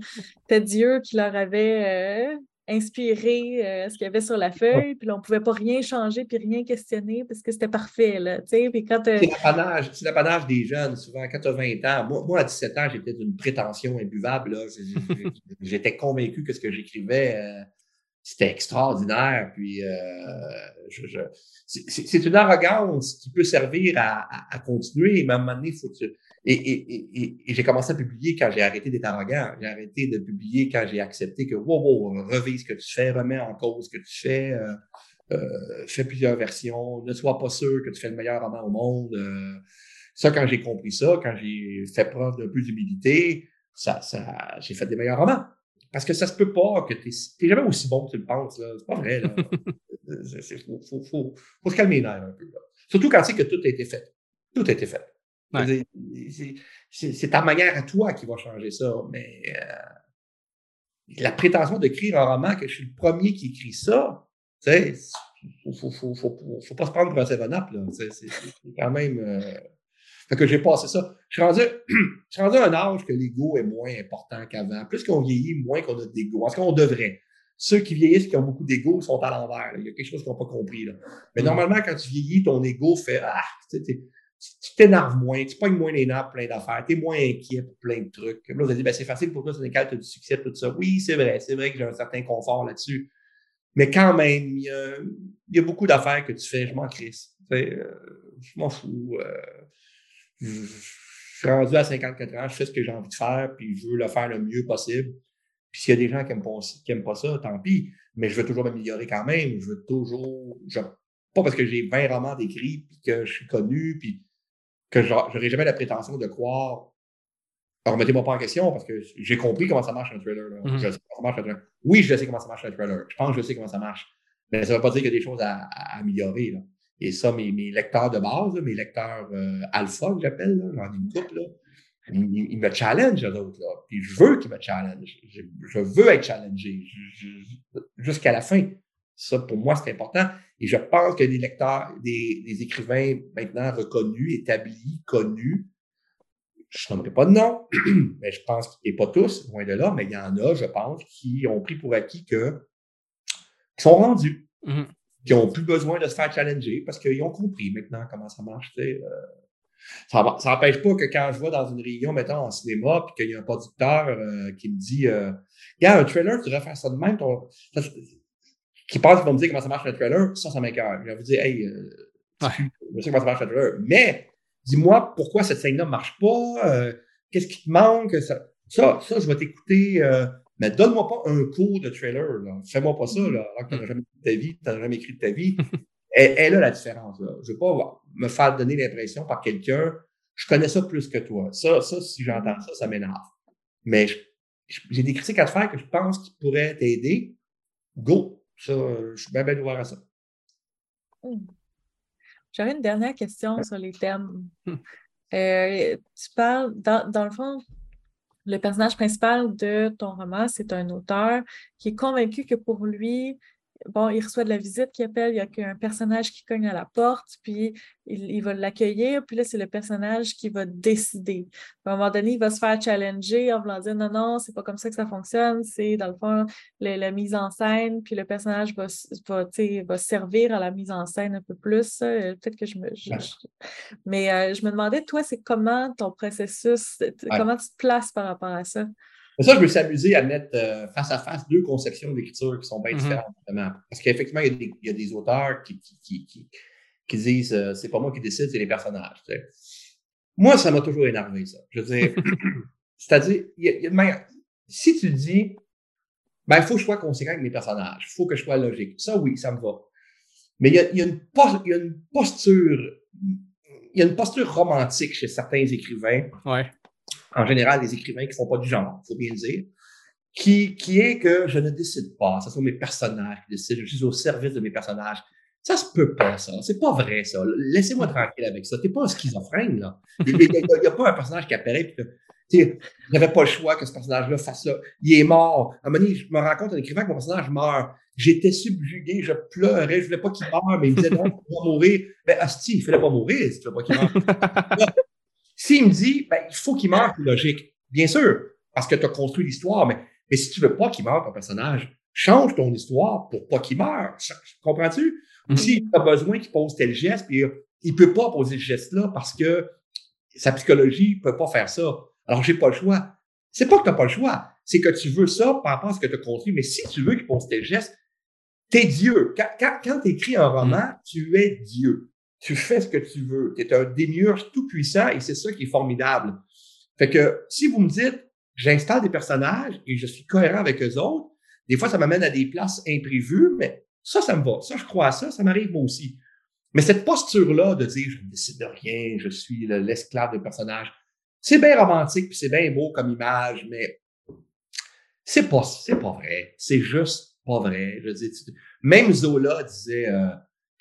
c'était Dieu qui leur avait inspiré euh, ce qu'il y avait sur la feuille, puis là, on ne pouvait pas rien changer puis rien questionner parce que c'était parfait. Là, puis quand, euh, C'est l'apanage des jeunes, souvent, quand tu as 20 ans. Moi, moi à 17 ans, j'étais d'une prétention imbuvable. J'étais convaincu que ce que j'écrivais, euh, c'était extraordinaire. Puis, je, c'est une arrogance qui peut servir à, à, continuer, mais à un moment donné, il faut que et, et, et, j'ai commencé à publier quand j'ai arrêté d'être arrogant. J'ai arrêté de publier quand j'ai accepté que, wow, wow, revise ce que tu fais, remets en cause ce que tu fais, euh, euh, fais plusieurs versions, ne sois pas sûr que tu fais le meilleur roman au monde. Euh. ça, quand j'ai compris ça, quand j'ai fait preuve d'un peu d'humilité, ça, ça, j'ai fait des meilleurs romans. Parce que ça se peut pas que tu n'es jamais aussi bon que tu le penses. C'est pas vrai. Il faut, faut, faut, faut, se calmer les nerfs un peu. Surtout quand tu sais que tout a été fait. Tout a été fait. C'est ta manière à toi qui va changer ça. Mais euh, la prétention d'écrire un roman que je suis le premier qui écrit ça, tu sais, faut, faut, faut, faut, pas se prendre pour un 7 là. C'est quand même. Euh... Fait que j'ai passé ça. Je suis, rendu, je suis rendu à un âge que l'ego est moins important qu'avant. Plus qu'on vieillit, moins qu'on a d'ego. En ce qu'on devrait. Ceux qui vieillissent qui ont beaucoup d'ego sont à l'envers. Il y a quelque chose qu'ils n'ont pas compris. Là. Mais mm. normalement, quand tu vieillis, ton ego fait Ah, tu tu t'énerves moins, tu pognes moins les nerfs plein d'affaires, tu es moins inquiet pour plein de trucs. Là, vous avez dit, ben, c'est facile pour toi, c'est tu as du succès, tout ça. Oui, c'est vrai, c'est vrai que j'ai un certain confort là-dessus. Mais quand même, il y a, beaucoup d'affaires que tu fais, je m'en crisse. Euh, je m'en fous. Euh, je, suis rendu à 54 ans, je fais ce que j'ai envie de faire, puis je veux le faire le mieux possible. Puis s'il y a des gens qui n'aiment pas, pas ça, tant pis. Mais je veux toujours m'améliorer quand même. Je veux toujours. pas parce que j'ai 20 romans d'écrits, puis que je suis connu, puis que j'aurais jamais la prétention de croire. Alors, remettez-moi pas en question parce que j'ai compris comment ça marche un trailer. Mm-hmm. Je sais comment ça marche un trailer. Oui, je sais comment ça marche un trailer. Je pense que je sais comment ça marche. Mais ça ne veut pas dire qu'il y a des choses à, améliorer. Là. Et ça, mes, mes, lecteurs de base, mes lecteurs euh, alpha que j'appelle, j'en ai une couple, là, ils, me challengent, eux autres. Là. Puis je veux qu'ils me challengent. Je, je, veux être challengé jusqu'à la fin. Ça, pour moi, c'est important. Et je pense que des lecteurs, des, des écrivains maintenant reconnus, établis, connus, je ne nommerai pas de nom, mais je pense qu'ils pas tous, loin de là, mais il y en a, je pense, qui ont pris pour acquis que qui sont rendus, mm-hmm. qui n'ont plus besoin de se faire challenger parce qu'ils ont compris maintenant comment ça marche. Euh, ça n'empêche pas que quand je vais dans une réunion, mettons, en cinéma, puis qu'il y a un producteur euh, qui me dit euh, a un trailer, tu devrais faire ça de même, ton, qui pense qu'ils vont me dire comment ça marche le trailer, ça, ça m'écœure. Je vais vous dire, hey, euh, je sais comment ça marche le trailer, mais dis-moi pourquoi cette scène-là ne marche pas, euh, qu'est-ce qui te manque, ça, ça, ça je vais t'écouter, euh, mais donne-moi pas un cours de trailer, fais-moi pas ça, là, alors que tu n'as jamais écrit de ta vie, tu n'as jamais écrit de ta vie. elle, elle, a la différence. Là. Je ne veux pas me faire donner l'impression par quelqu'un, je connais ça plus que toi. Ça, ça si j'entends ça, ça m'énerve. Mais j'ai des critiques à te faire que je pense qu'ils pourraient t'aider. Go, ça, je suis bien, bien ouvert à ça. Hmm. J'aurais une dernière question sur les thèmes. Euh, tu parles, dans, dans, le fond, le personnage principal de ton roman, c'est un auteur qui est convaincu que pour lui, bon, il reçoit de la visite qui appelle, il y a un personnage qui cogne à la porte, puis il, va l'accueillir, puis là, c'est le personnage qui va décider. À un moment donné, il va se faire challenger en voulant dire non, non, c'est pas comme ça que ça fonctionne, c'est dans le fond la mise en scène, puis le personnage va, va, va, servir à la mise en scène un peu plus. Peut-être que je me. Mais euh, je me demandais, toi, c'est comment ton processus, comment tu te places par rapport à ça? Mais ça, je me suis amusé à mettre euh, face à face deux conceptions d'écriture qui sont bien mm-hmm. différentes, Parce qu'effectivement, il, y a des auteurs qui, qui, qui, qui disent euh, c'est pas moi qui décide, c'est les personnages. Moi, ça m'a toujours énervé, ça. Je veux dire, c'est-à-dire, il y a, si tu dis, ben, il faut que je sois conséquent avec mes personnages, il faut que je sois logique. Ça, oui, ça me va. Mais il y a, il y a, une, il y a une posture il y a une posture romantique chez certains écrivains. Ouais. En général, les écrivains qui font pas du genre, faut bien le dire. Qui, qui est que je ne décide pas. Ce sont mes personnages qui décident. Je suis au service de mes personnages. Ça se peut pas, ça. C'est pas vrai, ça. Laissez-moi tranquille avec ça. T'es pas un schizophrène, là. Il n'y a, pas un personnage qui apparaît et que, n'avais pas le choix que ce personnage-là fasse ça. Il est mort. À un moment donné, je me rends compte en écrivant que mon personnage meurt. J'étais subjugué, je pleurais, je voulais pas qu'il meure, mais il disait non, il va mourir. Ben, Asti, il fallait pas mourir si tu veux pas qu'il meure. S'il me dit, ben, il faut qu'il meure, c'est logique. Bien sûr, parce que tu as construit l'histoire, mais, mais si tu veux pas qu'il meure, ton personnage, change ton histoire pour pas qu'il meure. Comprends-tu? Mm-hmm. Si tu as besoin qu'il pose tel geste, puis il peut pas poser ce geste-là parce que sa psychologie peut pas faire ça. Alors, j'ai pas le choix. C'est pas que tu n'as pas le choix, c'est que tu veux ça par rapport à ce que tu as construit. Mais si tu veux qu'il pose tel geste, tu es Dieu. Quand, quand, tu écris un roman, mm-hmm. tu es Dieu. Tu fais ce que tu veux. Tu es un démiurge tout puissant et c'est ça qui est formidable. Fait que si vous me dites, j'installe des personnages et je suis cohérent avec eux autres, des fois, ça m'amène à des places imprévues, mais ça, ça me va. Ça, je crois à ça. Ça m'arrive moi aussi. Mais cette posture-là de dire je ne décide de rien, je suis l'esclave des personnages, c'est bien romantique puis c'est bien beau comme image, mais c'est pas, c'est pas vrai. C'est juste pas vrai. Je dis, même Zola disait, euh,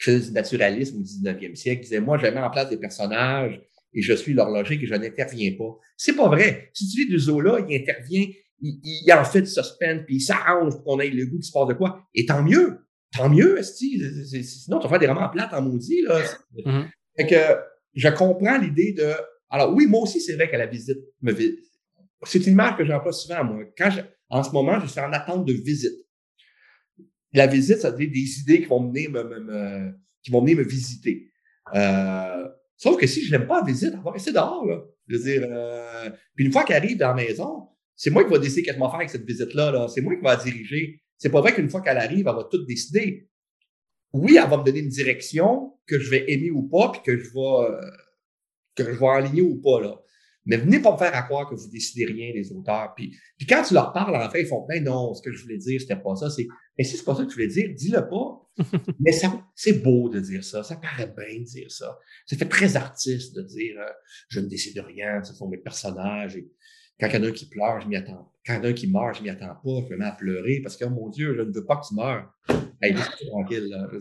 du naturalisme au 19e siècle, disait, moi, je mets en place des personnages et je suis logique et je n'interviens pas. C'est pas vrai. Si tu lis du Zola, il intervient, il, il en fait du suspense, puis il s'arrange pour qu'on ait le goût qui se passe de quoi. Et tant mieux tant mieux, sinon tu vas faire des romans plates en maudit. Là. Mm-hmm. Fait que je comprends l'idée de. Alors oui, moi aussi, c'est vrai que la visite me C'est une image que j'emploie souvent, moi. Quand en ce moment, je suis en attente de visite. La visite, ça dire des idées qui vont mener me, qui vont venir me visiter. Euh, sauf que si je n'aime pas la visite, elle va rester dehors. Là. Je veux dire, euh, puis une fois qu'elle arrive dans la maison, c'est moi qui vais décider qu'est-ce que je faire avec cette visite-là. -là, c'est moi qui vais la diriger. C'est pas vrai qu'une fois qu'elle arrive, elle va tout décider. Oui, elle va me donner une direction que je vais aimer ou pas, puis que je vais, euh, que je vais aligner ou pas, là. Mais venez pas me faire croire que vous décidez rien, les auteurs. Puis, puis quand tu leur parles, en fait, ils font, ben non, ce que je voulais dire, c'était pas ça. C'est, mais si c'est pas ça que tu voulais dire, dis-le pas. mais ça, c'est beau de dire ça. Ça paraît bien de dire ça. Ça fait très artiste de dire, euh, je ne décide de rien, ce sont mes personnages. Et, quand il y en a un qui pleure, je m'y attends. Quand il y en a un qui meurt, je m'y attends pas. Je me mets à pleurer parce que, oh mon Dieu, je ne veux pas que tu meurs. Hey, tranquille, là. Je,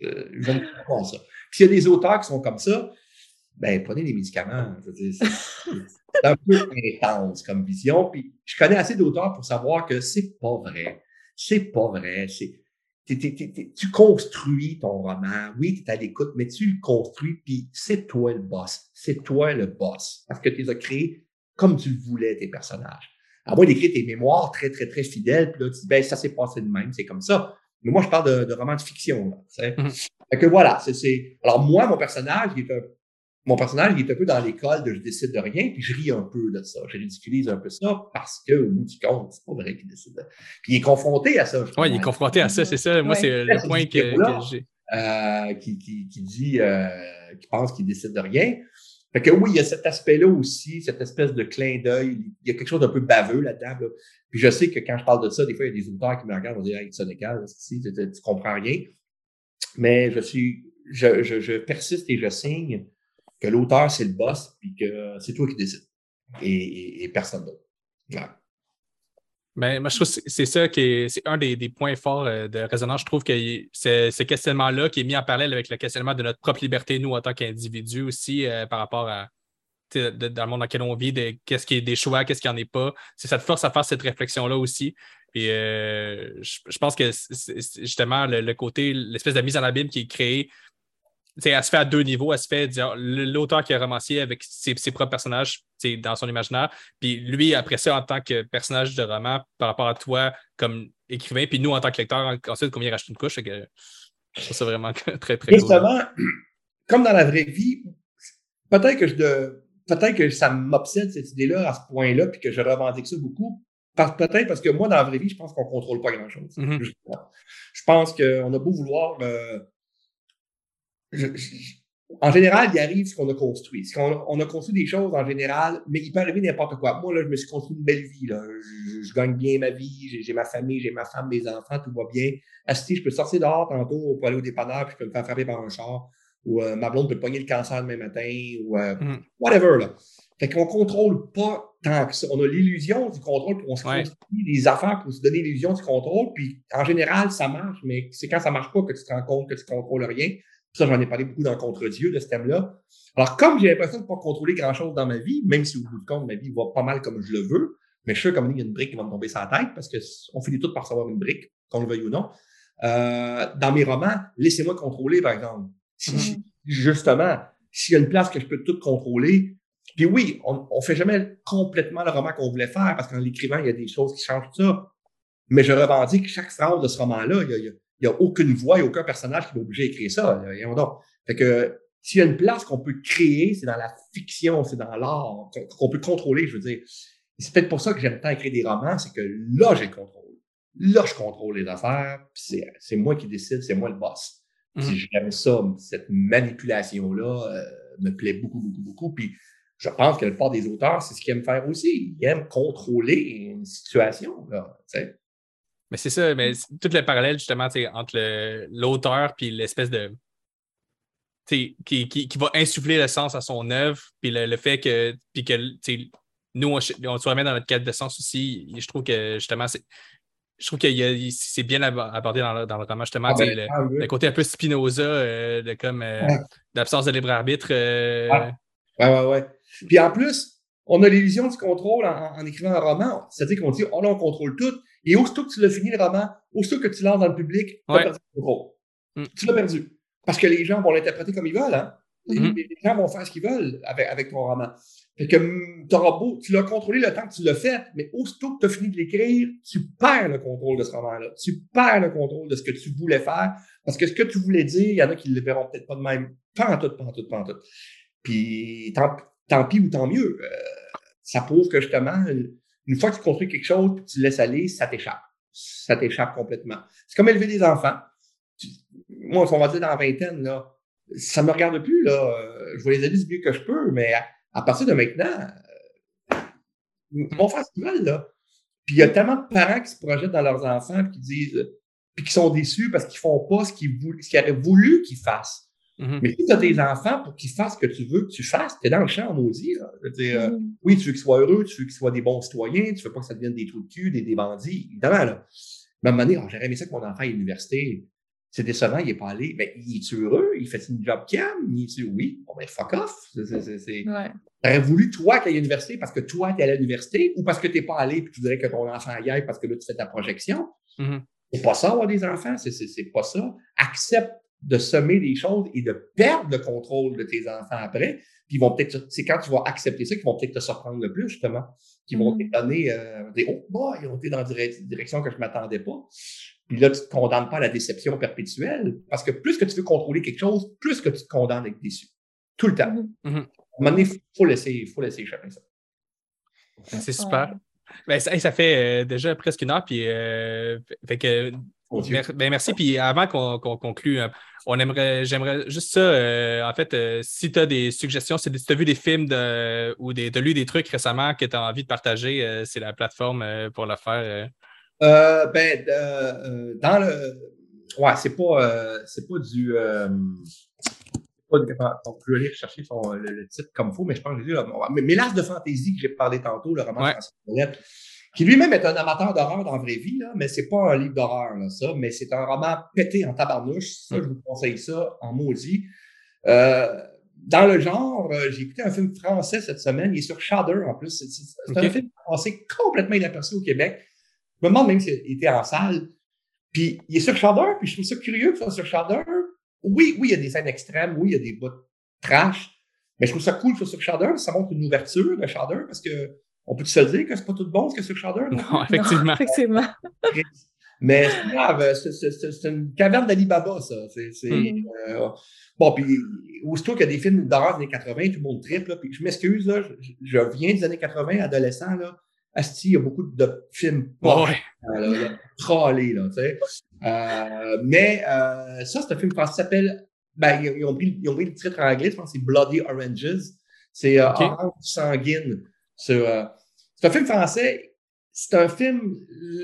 je, ne veux pas ça. Puis il y a des auteurs qui sont comme ça, ben, prenez des médicaments. c'est un peu intense comme vision. Puis je connais assez d'auteurs pour savoir que c'est pas vrai. C'est pas vrai. C'est, tu construis ton roman. Oui, tu es à l'écoute, mais tu le construis, puis c'est toi le boss. C'est toi le boss. Parce que tu les as créés comme tu le voulais, tes personnages. À moins d'écrire tes mémoires très, très, très fidèles, puis là, tu dis, ben, ça s'est passé de même, c'est comme ça. Mais moi, je parle de, de romans de fiction, là, mm-hmm. que voilà, c'est, alors moi, mon personnage, il est un, mon personnage, il est un peu dans l'école de je décide de rien, puis je ris un peu de ça. Je ridiculise un peu ça parce que, au bout du compte, c'est pas vrai qu'il décide de... Puis il est confronté à ça. Oui, il est confronté à ça, c'est ça. Moi, c'est le point que, j'ai. Euh, qui, qui, qui, dit, euh, qui pense qu'il décide de rien. Fait que oui, il y a cet aspect-là aussi, cette espèce de clin d'œil. Il y a quelque chose d'un peu baveux là-dedans. Puis je sais que quand je parle de ça, des fois, il y a des auteurs qui me regardent et vont dire Hey, Sonécal, tu, tu comprends rien. Mais je suis, je, je, je persiste et je signe que l'auteur, c'est le boss, puis que c'est toi qui décides. Et, personne d'autre. Ben, moi, je trouve que c'est ça qui est, c'est un des, points forts euh, de résonance. Je trouve que c'est ce questionnement-là qui est mis en parallèle avec le questionnement de notre propre liberté, nous, en tant qu'individus aussi, euh, par rapport à dans le monde dans lequel on vit, qu'est-ce qui est des choix, qu'est-ce qui en est pas. C'est ça te force à faire cette réflexion-là aussi. Et euh, je, pense que c'est justement le, côté, l'espèce de mise en abîme qui est créée elle se fait à deux niveaux. Elle se fait l'auteur qui est romancier avec ses, propres personnages dans son imaginaire, puis lui, après ça, en tant que personnage de roman, par rapport à toi comme écrivain, puis nous, en tant que lecteur, ensuite, qu'on vient racheter une couche. Que, je trouve ça vraiment très, très Justement, comme dans la vraie vie, peut-être que je peut-être que ça m'obsède cette idée-là à ce point-là, puis que je revendique ça beaucoup. Peut-être parce que moi, dans la vraie vie, je pense qu'on ne contrôle pas grand-chose. Mm-hmm. Je pense qu'on a beau vouloir euh, en général, il arrive ce qu'on a construit. on, a construit des choses en général, mais il peut arriver n'importe quoi. Moi, là, je me suis construit une belle vie. Là. Je, gagne bien ma vie, j'ai ma famille, j'ai ma femme, mes enfants, tout va bien. si je peux sortir dehors tantôt pour aller au dépanneur, puis je peux me faire frapper par un char. ou euh, ma blonde peut pogner le cancer demain matin, ou mm. whatever. Là. Fait qu'on contrôle pas tant que ça. On a l'illusion du contrôle, puis on se ouais. des affaires pour se donner l'illusion du contrôle, puis en général, ça marche, mais c'est quand ça marche pas que tu te rends compte que tu contrôles rien. Ça, j'en ai parlé beaucoup dans Contre-Dieu, de ce thème-là. Alors, comme j'ai l'impression de ne pas contrôler grand-chose dans ma vie, même si au bout de compte, ma vie va pas mal comme je le veux, mais je suis comme il y a une brique qui va me tomber sur la tête parce qu'on finit tout par savoir une brique, qu'on le veuille ou non. Euh, dans mes romans, laissez-moi contrôler, par exemple. Mm-hmm. Justement, s'il y a une place que je peux tout contrôler, puis oui, on ne fait jamais complètement le roman qu'on voulait faire parce qu'en l'écrivant, il y a des choses qui changent tout ça. Mais je revendique que chaque phrase de ce roman-là, il n'y a, aucune voix, il n'y a aucun personnage qui va obliger d'écrire ça. Donc, fait que s'il y a une place qu'on peut créer, c'est dans la fiction, c'est dans l'art, qu'on peut contrôler, je veux dire. c'est peut-être pour ça que j'aime tant écrire des romans, c'est que là, j'ai le contrôle. Là, je contrôle les affaires, c'est moi qui décide, c'est moi le boss. Mmh. j'aime ça, cette manipulation-là euh, me plaît beaucoup, beaucoup, beaucoup. Puis je pense que le part des auteurs, c'est ce qu'ils aiment faire aussi. Ils aiment contrôler une situation. Là, mais c'est ça, mais tout le parallèle justement entre l'auteur puis l'espèce de. Qui, qui, qui, va insuffler le sens à son œuvre, puis le, fait que, puis que nous, on, on se remet dans notre cadre de sens aussi. Je trouve que justement, c'est je trouve que c'est bien abordé dans le, dans le roman, justement, ah, ben, ah, le, côté un peu Spinoza, euh, de comme euh, l'absence de libre arbitre. Euh, ouais, ouais, ouais. Puis en plus, on a l'illusion du contrôle en, écrivant un roman. C'est-à-dire qu'on dit, oh là, on contrôle tout. Et aussitôt que tu l'as fini le roman, aussitôt que tu lances dans le public, tu as perdu le contrôle. Mm. Tu l'as perdu. Parce que les gens vont l'interpréter comme ils veulent. Hein? Mm-hmm. Les, gens vont faire ce qu'ils veulent avec, avec ton roman. Fait que mm, beau, tu l'as contrôlé le temps que tu l'as fait, mais aussitôt que tu as fini de l'écrire, tu perds le contrôle de ce roman-là. Tu perds le contrôle de ce que tu voulais faire. Parce que ce que tu voulais dire, il y en a qui ne le verront peut-être pas de même. Pas en tout, pas en tout, pas en tout. Puis tant, tant pis ou tant mieux. Euh, ça prouve que justement, une fois que tu construis quelque chose, que tu laisses aller, ça t'échappe. Ça t'échappe complètement. C'est comme élever des enfants. moi, on va dire dans la vingtaine, là, ça me regarde plus. Là. Euh, je vais les aider du mieux que je peux, mais à, partir de maintenant, euh, ils vont faire ce qu'ils veulent. Là. Puis il y a tellement de parents qui se projettent dans leurs enfants et qui disent, puis qui sont déçus parce qu'ils font pas ce qu'ils, ce qu'ils auraient voulu qu'ils fassent. Mm-hmm. Mais si tu as tes enfants pour qu'ils fassent ce que tu veux que tu fasses, tu es dans le champ maudit. Là. Je veux dire, euh, mm-hmm. oui, tu veux qu'ils soient heureux, tu veux qu'ils soient des bons citoyens, tu veux pas que ça devienne des trous de cul, des, des bandits, évidemment. Là. Mais à un moment donné, oh, j'aurais aimé ça que mon enfant à l'université. C'est décevant, il n'est pas allé. Mais il est heureux? Il fait une job cam? Il est oui. Bon, ben, fuck off. C'est, ouais. voulu, toi, ait l'université parce que toi, tu es à l'université ou parce que tu n'es pas allé et tu voudrais que ton enfant y aille parce que là, tu fais ta projection? Mm-hmm. C'est pas ça, avoir des enfants. C'est, c'est pas ça. Accepte de semer des choses et de perdre le contrôle de tes enfants après. Puis vont peut-être, c'est quand tu vas accepter ça qu'ils vont peut-être te surprendre le plus, justement. Qui vont mm. te donner euh, des oh boy, ils ont été dans une direction que je ne m'attendais pas. Puis là, tu ne te condamnes pas à la déception perpétuelle. Parce que plus que tu veux contrôler quelque chose, plus que tu te condamnes à être déçu. Tout le temps. Mm-hmm. À un moment donné, il faut laisser, faut laisser échapper ça. C'est super. Ben, ça, ça, fait euh, déjà presque une heure, puis euh, fait que ben, merci. Puis avant qu'on conclue, euh, on aimerait, j'aimerais juste ça. Euh, en fait, euh, si tu as des suggestions, si tu as vu des films de, ou des, as lu des trucs récemment que tu as envie de partager, c'est la plateforme pour le faire. ben, dans le. Ouais, c'est pas, c'est pas du. on peut aller chercher le, titre comme il faut, mais je pense que j'ai lu. Mélasse de fantaisie que j'ai parlé tantôt, le roman de qui lui-même est un amateur d'horreur dans la vraie vie, là, mais c'est pas un livre d'horreur, ça, mais c'est un roman pété en tabarnouche. Ça, je vous conseille ça en maudit. Euh, dans le genre, euh, j'ai écouté un film français cette semaine, il est sur Shudder en plus. C'est un film français complètement inaperçu au Québec. Je me demande même s'il était en salle. Puis il est sur Shudder, puis je trouve ça curieux que ce soit sur Shudder. Oui, oui, il y a des scènes extrêmes, oui, il y a des bouts trash, mais je trouve ça cool que ce soit sur Shudder. Ça montre une ouverture de Shudder parce que on peut se le dire que c'est pas tout bon ce que c'est sur Shudder? Non, effectivement. effectivement. Mais c'est grave, c'est une caverne d'Alibaba, ça. C'est, mm-hmm. euh, bon, puis aussitôt qu'il y a des films d'horreur des années 80, tout le monde triple, puis je m'excuse, là, je, viens des années 80, adolescent, là. Asti, il y a beaucoup de films pas ouais. là, trollés, là, tu sais. Euh, mais euh, ça, c'est un film qui s'appelle, ben, ils, ont pris, ils ont pris le titre en anglais, je pense que c'est Bloody Oranges. C'est euh, Orange sanguine. C'est un film français. c'est un film,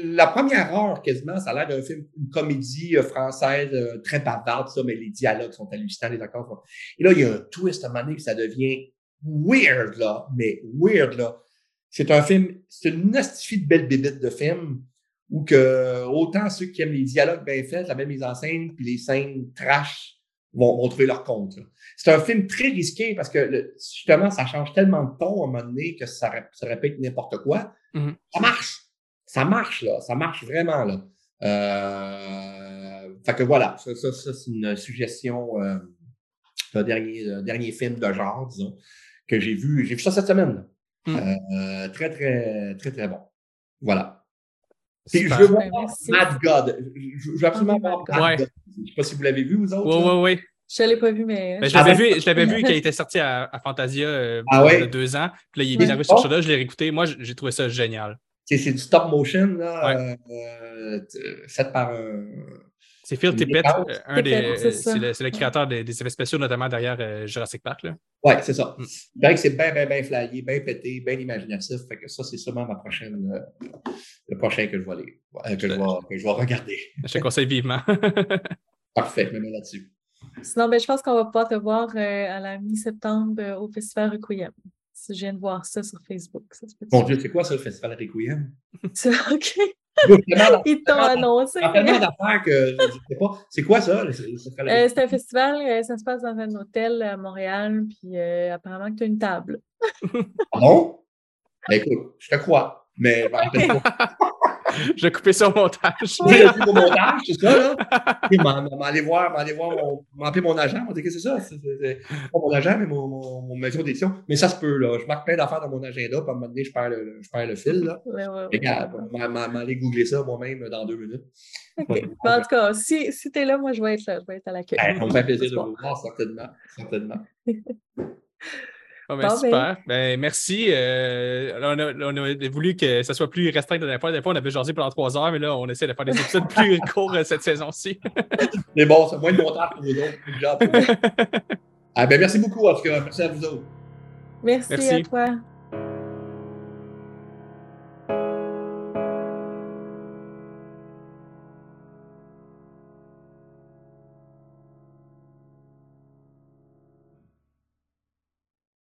la première heure quasiment, ça a l'air d'un film, une comédie euh, française euh, très bavarde, ça, mais les dialogues sont hallucinants, les accords sont... Et là, il y a un twist à un moment donné, ça devient weird, là, mais weird, là. C'est un film, c'est une astifiée de belle bébête de film où que autant ceux qui aiment les dialogues bien faits, la même mise en scène, puis les scènes trash vont, vont trouver leur compte. C'est un film très risqué parce que justement, ça change tellement de ton à un moment donné que ça, ça répète n'importe quoi. Mm-hmm. Ça marche. Ça marche, là. Ça marche vraiment, là. Euh, fait que voilà, ça, ça, c'est une suggestion euh, d'un dernier, dernier film de genre, disons, que j'ai vu. J'ai vu ça cette semaine. Mm. Euh, très, très, très, très bon. Voilà. Je veux voir Mad God. Je, veux absolument voir Mad God. Je ne sais pas si vous l'avez vu, vous autres. Oui, oui, oui. Je ne l'ai pas vu, mais. je l'avais vu, je l'avais vu quand il était sorti à, Fantasia euh, ah il y a deux ans. Puis là, il est arrivé sur ce là je l'ai réécouté. Moi, j'ai trouvé ça génial. C'est du stop motion, là, euh, fait par un. C'est Phil Tippett, euh, un des, c'est le, créateur des, effets spéciaux, notamment derrière Jurassic Park. Oui, c'est ça. Mm. Que c'est bien, bien, bien flyé, bien pété, bien imaginatif. Fait que ça, c'est sûrement ma prochaine, le prochain que je vais, aller, que, je vais, que je vais regarder. Je te conseille vivement. Parfait, je me mets là-dessus. Sinon, ben, je pense qu'on va pouvoir te voir euh, à la mi-septembre euh, au Festival Requiem. je viens de voir ça sur Facebook. Mon Dieu, c'est quoi ça, le Festival Requiem? OK. Ils t'ont annoncé. Tellement d'affaires que je ne sais pas. C'est quoi ça? Euh, c'est un festival, ça se passe dans un hôtel à Montréal, puis apparemment que tu as une table. ah bon? Ben, écoute, je te crois, mais je vais couper ça au montage. Oui, au montage, c'est ça, là. Puis, m'aller voir, m'aller voir, m'appeler mon agent, m'en dire que c'est ça. C'est pas mon agent, mais mon, mon, mon maison d'édition. Mais ça se peut, là. Je marque plein d'affaires dans mon agenda, puis à un moment donné, je perds le, je perds le fil, là. Ouais, ouais, Regarde, m'aller googler ça moi-même dans deux minutes. OK. en tout cas, si, si tu es là, moi, je vais être là. Je vais être à l'accueil. ça me fait plaisir de vous voir, certainement. Certainement. Oh, ben, super. Ben, merci. Euh, on, a, voulu que ça soit plus restreint que la dernière fois. Des fois, on avait jasé pendant trois heures, mais là, on essaie de faire des épisodes plus courts euh, cette saison-ci. mais bon, c'est moins de montage pour vous autres. ah, ben, merci beaucoup, en tout cas. Merci à vous autres. merci. à toi.